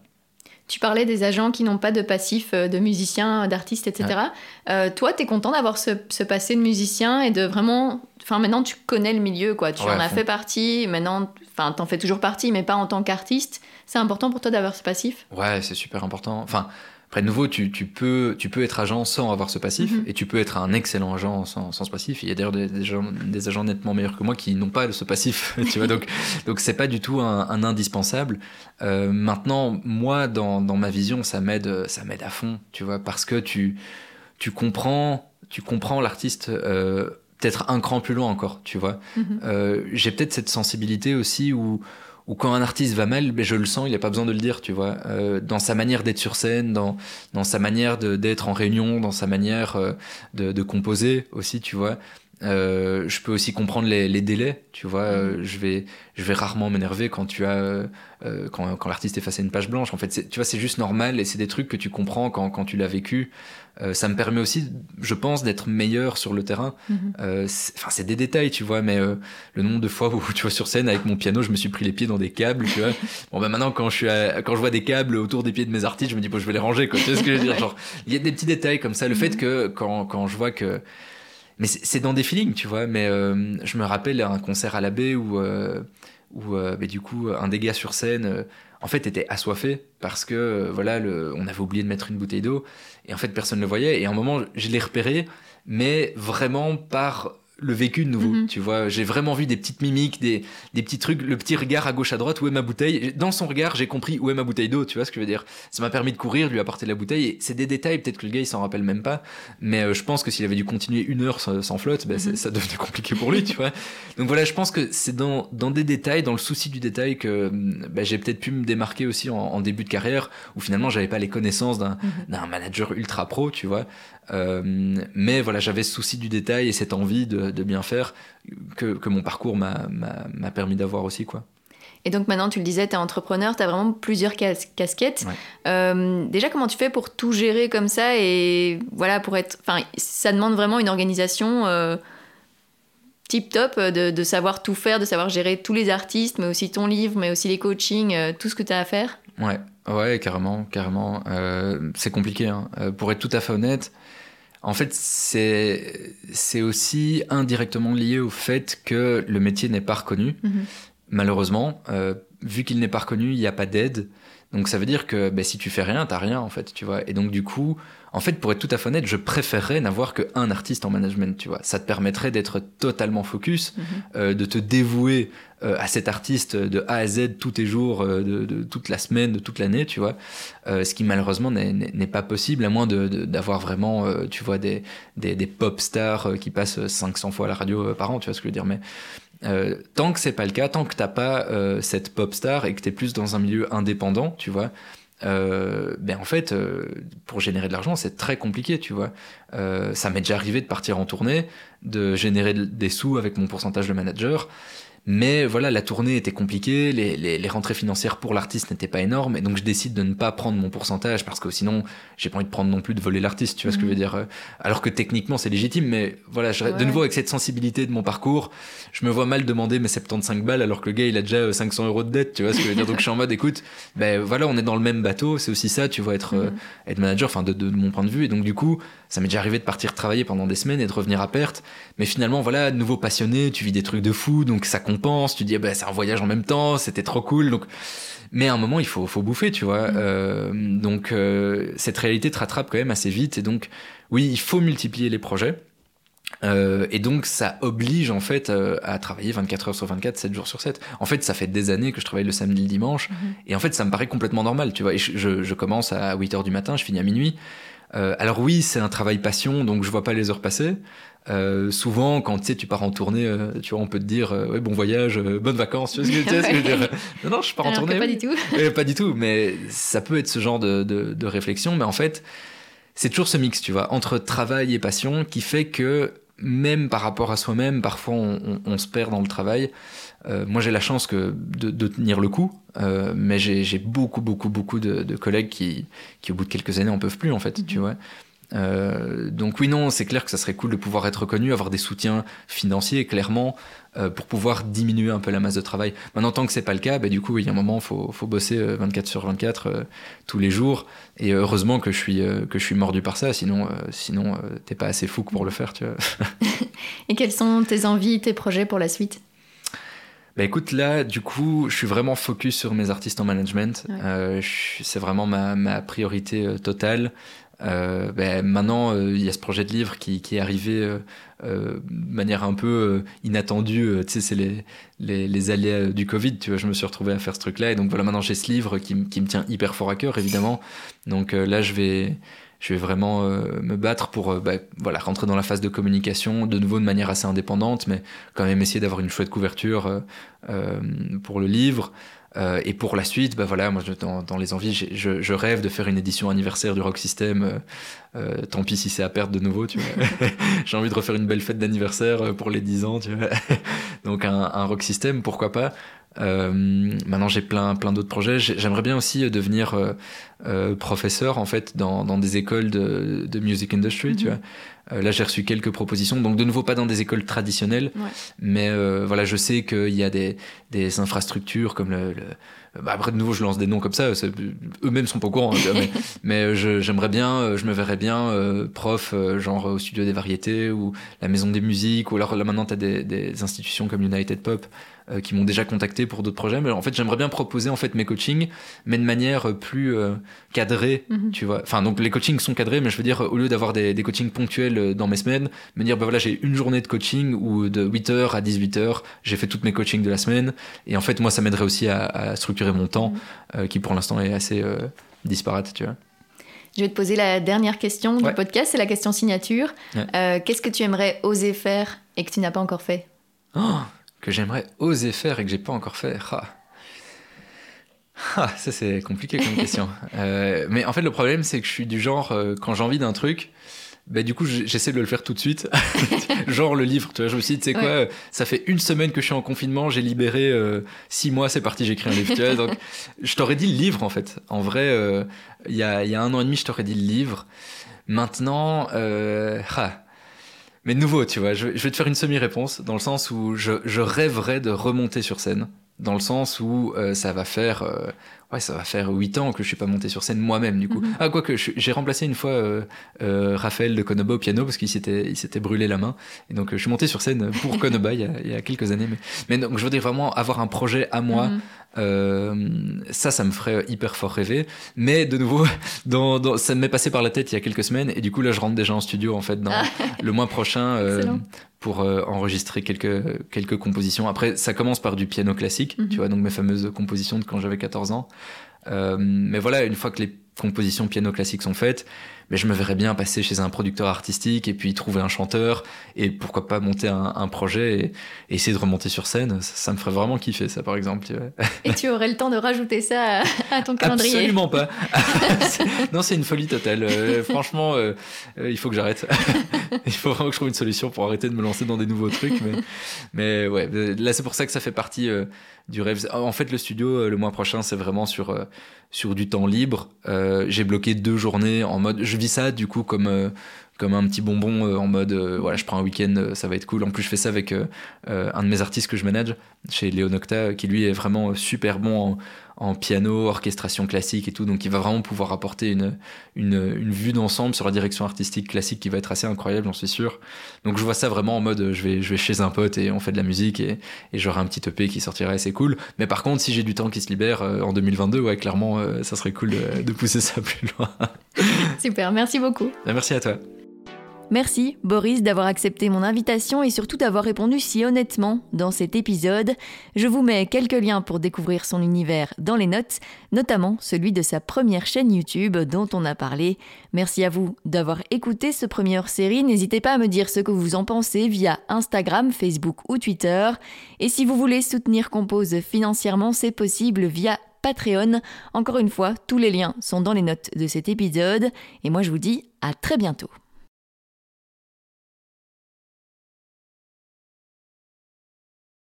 Speaker 1: Tu parlais des agents qui n'ont pas de passif euh, de musiciens, d'artistes, etc. Ouais. Euh, toi, tu es content d'avoir ce, ce, passé de musicien et de vraiment. Enfin, maintenant, tu connais le milieu, quoi. Tu ouais, en as fait partie. Maintenant, enfin, t'en fais toujours partie, mais pas en tant qu'artiste. C'est important pour toi d'avoir ce passif?
Speaker 2: Ouais, c'est super important. Enfin, après, de nouveau, tu, tu, peux, tu peux être agent sans avoir ce passif mm -hmm. et tu peux être un excellent agent sans, sans ce passif. Il y a d'ailleurs des, des, des, agents nettement meilleurs que moi qui n'ont pas ce passif. tu vois, donc, donc c'est pas du tout un, un indispensable. Euh, maintenant, moi, dans, dans ma vision, ça m'aide, ça m'aide à fond, tu vois, parce que tu, tu comprends, tu comprends l'artiste. Euh, peut-être un cran plus loin encore, tu vois. Mm -hmm. euh, J'ai peut-être cette sensibilité aussi où, ou quand un artiste va mal, ben je le sens, il n'a pas besoin de le dire, tu vois. Euh, dans sa manière d'être sur scène, dans, dans sa manière d'être en réunion, dans sa manière euh, de, de, composer aussi, tu vois. Euh, je peux aussi comprendre les, les délais, tu vois. Euh, je, vais, je vais rarement m'énerver quand tu as euh, euh, quand, quand l'artiste est face à une page blanche. En fait, tu vois, c'est juste normal et c'est des trucs que tu comprends quand, quand tu l'as vécu. Euh, ça me permet aussi, je pense, d'être meilleur sur le terrain.
Speaker 1: Mhm.
Speaker 2: Enfin, c'est des détails, tu vois, mais le nombre de fois où tu vois sur scène avec mon piano, je me suis pris les pieds dans des câbles, tu vois. bon, ben maintenant, quand je suis, à- quand je vois des câbles autour des pieds de mes artistes, je me dis, bon, je vais les ranger, quoi. Tu vois ce que je veux dire? Genre, il y a des petits détails comme ça. Le fait que quand, quand je vois que mais c'est dans des feelings, tu vois. Mais euh, je me rappelle un concert à la baie où, euh, où euh, du coup, un des gars sur scène, en fait, était assoiffé parce que, voilà, on avait oublié de mettre une bouteille d'eau et en fait, personne ne le voyait. Et à un moment, je l'ai repéré, mais vraiment par le vécu de nouveau,
Speaker 1: Mhm.
Speaker 2: tu vois. J'ai vraiment vu des petites mimiques, des, des petits trucs, le petit regard à gauche, à droite, où est ma bouteille? Dans son regard, j'ai compris où est ma bouteille d'eau, tu vois ce que je veux dire. Ça m'a permis de courir, lui apporter la bouteille. Et c'est des détails, peut-être que le gars, il s'en rappelle même pas. Mais euh, je pense que s'il avait dû continuer une heure sans, sans flotte, ben,
Speaker 1: Mhm.
Speaker 2: ça devenait compliqué pour lui, tu vois. Donc voilà, je pense que c'est dans, dans des détails, dans le souci du détail, que ben, j'ai peut-être pu me démarquer aussi en, en début de carrière, où finalement, j'avais pas les connaissances d'un d'un manager ultra pro, tu vois. Euh, mais voilà, j'avais ce souci du détail et cette envie de, de bien faire que, que mon parcours m'a- permis d'avoir aussi, quoi.
Speaker 1: Et donc maintenant, tu le disais, tu es entrepreneur, tu as vraiment plusieurs cas- casquettes.
Speaker 2: Ouais.
Speaker 1: Euh, déjà, comment tu fais pour tout gérer comme ça et voilà, pour être. Enfin, ça demande vraiment une organisation euh, tip top de, de savoir tout faire, de savoir gérer tous les artistes, mais aussi ton livre, mais aussi les coachings, euh, tout ce que tu as à faire?
Speaker 2: Ouais, ouais, carrément, carrément. C'est compliqué, hein. Pour être tout à fait honnête. En fait, c'est c'est aussi indirectement lié au fait que le métier n'est pas reconnu.
Speaker 1: Mhm.
Speaker 2: Malheureusement, euh, vu qu'il n'est pas reconnu, il n'y a pas d'aide. Donc ça veut dire que ben, si tu fais rien, t'as rien en fait, tu vois. Et donc du coup, en fait, pour être tout à fait honnête, je préférerais n'avoir qu'un artiste en management, tu vois. Ça te permettrait d'être totalement focus,
Speaker 1: Mhm.
Speaker 2: euh, de te dévouer euh, à cet artiste de A à Z tous tes jours, euh, de, toute la semaine, de toute l'année, tu vois. Euh, ce qui malheureusement n'est- pas possible, à moins d'avoir vraiment, tu vois, des, des, pop stars qui passent 500 fois à la radio par an, tu vois ce que je veux dire. Mais tant que c'est pas le cas, tant que t'as pas cette pop star et que t'es plus dans un milieu indépendant, tu vois, ben en fait, pour générer de l'argent, c'est très compliqué, tu vois. Ça m'est déjà arrivé de partir en tournée, de générer de- des sous avec mon pourcentage de manager. Mais voilà, la tournée était compliquée, les, les, les rentrées financières pour l'artiste n'étaient pas énormes, et donc je décide de ne pas prendre mon pourcentage parce que sinon, j'ai pas envie de prendre non plus de voler l'artiste, tu vois ce que je veux
Speaker 1: Mhm.
Speaker 2: dire. euh, Alors que techniquement, c'est légitime, mais voilà, je- de nouveau avec cette sensibilité de mon parcours, je me vois mal demander mes 75 balles alors que le gars il a déjà euh, 500 euros de dette, tu vois ce que je veux dire. Donc je suis en mode, écoute, ben voilà, on est dans le même bateau, c'est aussi ça, tu vois, être, euh,
Speaker 1: Mhm.
Speaker 2: être manager, enfin de, de, de mon point de vue. Et donc du coup, ça m'est déjà arrivé de partir travailler pendant des semaines et de revenir à perte. Mais finalement, voilà, de nouveau passionné, tu vis des trucs de fou, donc ça compense. Tu dis, ah ben, c'est un voyage en même temps, c'était trop cool. Donc, mais à un moment, il faut, faut bouffer, tu vois.
Speaker 1: Mhm.
Speaker 2: Euh, donc euh, cette réalité te rattrape quand même assez vite. Et donc, oui, il faut multiplier les projets. Euh, et donc ça oblige en fait euh, à travailler 24 heures sur 24, 7 jours sur 7. En fait, ça fait des années que je travaille le samedi, le dimanche,
Speaker 1: Mhm.
Speaker 2: et en fait, ça me paraît complètement normal, tu vois. Et je, je- je commence à 8 heures du matin, je finis à minuit. Euh, alors oui, c'est un travail passion, donc je vois pas les heures passer. Euh, souvent, quand tu sais, tu pars en tournée, euh, tu vois, on peut te dire, euh, ouais, bon voyage, euh, bonnes vacances, tu vois ce que, tu vois ce que je veux dire Non, non, je pars en
Speaker 1: Alors que
Speaker 2: tournée.
Speaker 1: pas du tout.
Speaker 2: Pas du tout, mais ça peut être ce genre de, de, de réflexion. Mais en fait, c'est toujours ce mix, tu vois, entre travail et passion qui fait que même par rapport à soi-même, parfois on, on- on se perd dans le travail. Euh, moi, j'ai la chance que de, de tenir le coup, euh, mais j'ai beaucoup, beaucoup, beaucoup de, de collègues qui, qui, au bout de quelques années, en peuvent plus, en fait,
Speaker 1: Mhm.
Speaker 2: tu vois. Euh, donc oui, non, c'est clair que ça serait cool de pouvoir être reconnu, avoir des soutiens financiers, clairement, euh, pour pouvoir diminuer un peu la masse de travail. Maintenant, tant que c'est pas le cas, bah, du coup, il y a un moment, faut, faut bosser euh, 24 sur 24 euh, tous les jours. Et heureusement que je suis que je suis mordu par ça, sinon, sinon, t'es pas assez fou pour le faire, tu vois.
Speaker 1: Et quelles sont tes envies, tes projets pour la suite?
Speaker 2: Bah écoute, là, du coup, je suis vraiment focus sur mes artistes en management.
Speaker 1: Ouais.
Speaker 2: Euh, c'est vraiment ma, ma priorité euh, totale. Euh, ben, maintenant, euh, il y a ce projet de livre qui, qui est arrivé euh, de manière un peu inattendue. Tu sais, c'est les, les, les aléas du Covid. Tu vois, je me suis retrouvé à faire ce truc-là. Et donc voilà, maintenant j'ai ce livre qui, qui me tient hyper fort à cœur, évidemment. Donc là, je vais, je vais vraiment euh, me battre pour euh, bah, voilà, rentrer dans la phase de communication, de nouveau de manière assez indépendante, mais quand même essayer d'avoir une chouette couverture euh, pour le livre. Et pour la suite, bah voilà, moi dans, les envies, je, rêve de faire une édition anniversaire du Rock System. Tant pis si c'est à perdre de nouveau, tu vois. J'ai envie de refaire une belle fête d'anniversaire pour les 10 ans, tu vois. Donc un, un, Rock System, pourquoi pas. Maintenant, j'ai plein, plein d'autres projets. J'aimerais bien aussi devenir professeur en fait dans, dans des écoles de, de music industry, tu mhm. vois. Euh, là, j'ai reçu quelques propositions. Donc, de nouveau, pas dans des écoles traditionnelles. Mais euh, voilà, je sais qu'il y a des, des, infrastructures comme le. Bah, après, de nouveau, je lance des noms comme ça. Eux-mêmes sont pas au courant. Hein, mais, mais j'aimerais bien, je me verrais bien prof, genre au studio des variétés ou la maison des musiques. Ou alors là, maintenant, tu as des, des institutions comme United Pop euh, qui m'ont déjà contacté pour d'autres projets. Mais en fait, j'aimerais bien proposer en fait mes coachings, mais de manière plus euh, cadrée, mhm. tu vois. Enfin, donc les coachings sont cadrés, mais je veux dire, au lieu d'avoir des, des coachings ponctuels euh, dans mes semaines, me dire, bah voilà, j'ai une journée de coaching où de 8h à 18h, j'ai fait toutes mes coachings de la semaine. Et en fait, moi, ça m'aiderait aussi à, à, structurer mon temps, mhm. qui pour l'instant est assez disparate, tu vois.
Speaker 1: Je vais te poser la dernière question du podcast, c'est la question signature. Qu'est-ce que tu aimerais oser faire et que tu n'as pas encore fait?
Speaker 2: Oh que j'aimerais oser faire et que j'ai pas encore fait. Ah. Ah, ça c'est compliqué comme question. Euh, mais en fait le problème c'est que je suis du genre euh, quand j'ai envie d'un truc, bah, du coup j'essaie de le faire tout de suite. genre le livre, tu vois, je me suis dit, tu sais quoi, ça fait une semaine que je suis en confinement, j'ai libéré euh, six mois, c'est parti, j'écris un livre. Tu vois, donc je t'aurais dit le livre en fait. En vrai, il y a, y, a, un an et demi, je t'aurais dit le livre. Maintenant, ah, mais nouveau, tu vois, je, vais te faire une semi-réponse, dans le sens où je, rêverais de remonter sur scène, dans le sens où euh, ça va faire... Euh, ouais, ça va faire 8 ans que je suis pas monté sur scène moi-même, du coup. Mm-hmm. Ah, quoique, j'ai remplacé une fois euh, Raphaël de Konoba au piano, parce qu'il s'était, il s'était brûlé la main. Et donc, je suis monté sur scène pour Konoba il, y a, il, y a, quelques années. Mais, mais donc, je voudrais vraiment avoir un projet à moi, mm-hmm. Euh, ça, ça me ferait hyper fort rêver. Mais de nouveau, dans, ça m'est passé par la tête il y a quelques semaines. Et du coup, là, je rentre déjà en studio, en fait, dans le mois prochain. Euh, pour euh, enregistrer quelques, quelques compositions. Après, ça commence par du piano classique, tu mhm. vois, donc mes fameuses compositions de quand j'avais 14 ans. Mais voilà, une fois que les compositions piano classiques sont faites, mais je me verrais bien passer chez un producteur artistique et puis trouver un chanteur et pourquoi pas monter un, projet et, essayer de remonter sur scène. Ça, me ferait vraiment kiffer, ça, par exemple.
Speaker 1: Et tu aurais le temps de rajouter ça à, ton calendrier
Speaker 2: Absolument pas. non, c'est une folie totale. Euh, franchement, euh, euh, il faut que j'arrête. il faut vraiment que je trouve une solution pour arrêter de me lancer dans des nouveaux trucs. Mais, mais ouais, là, c'est pour ça que ça fait partie du rêve. En fait, le studio, le mois prochain, c'est vraiment sur, sur du temps libre. J'ai bloqué deux journées en mode je vis ça du coup comme euh, comme un petit bonbon euh, en mode euh, voilà je prends un week-end ça va être cool. En plus je fais ça avec un de mes artistes que je manage chez Léo Nocta qui lui est vraiment super bon piano orchestration classique et tout donc il va vraiment pouvoir apporter une une, une vue d'ensemble sur la direction artistique classique qui va être assez incroyable j'en suis sûr donc je vois ça vraiment en mode je vais je vais chez un pote et on fait de la musique et, et j'aurai un petit EP qui sortira et c'est cool mais par contre si j'ai du temps qui se libère en 2022 ouais clairement ça serait cool de pousser ça plus loin
Speaker 1: Super, merci beaucoup.
Speaker 2: Ben, merci à toi.
Speaker 1: Merci Boris d'avoir accepté mon invitation et surtout d'avoir répondu si honnêtement dans cet épisode. Je vous mets quelques liens pour découvrir son univers dans les notes, notamment celui de sa première chaîne YouTube dont on a parlé. Merci à vous d'avoir écouté ce premier hors-série. N'hésitez pas à me dire ce que vous en pensez via Instagram, Facebook ou Twitter. Et si vous voulez soutenir Compose financièrement, c'est possible via Patreon. Encore une fois, tous les liens sont dans les notes de cet épisode. Et moi, je vous dis à très bientôt.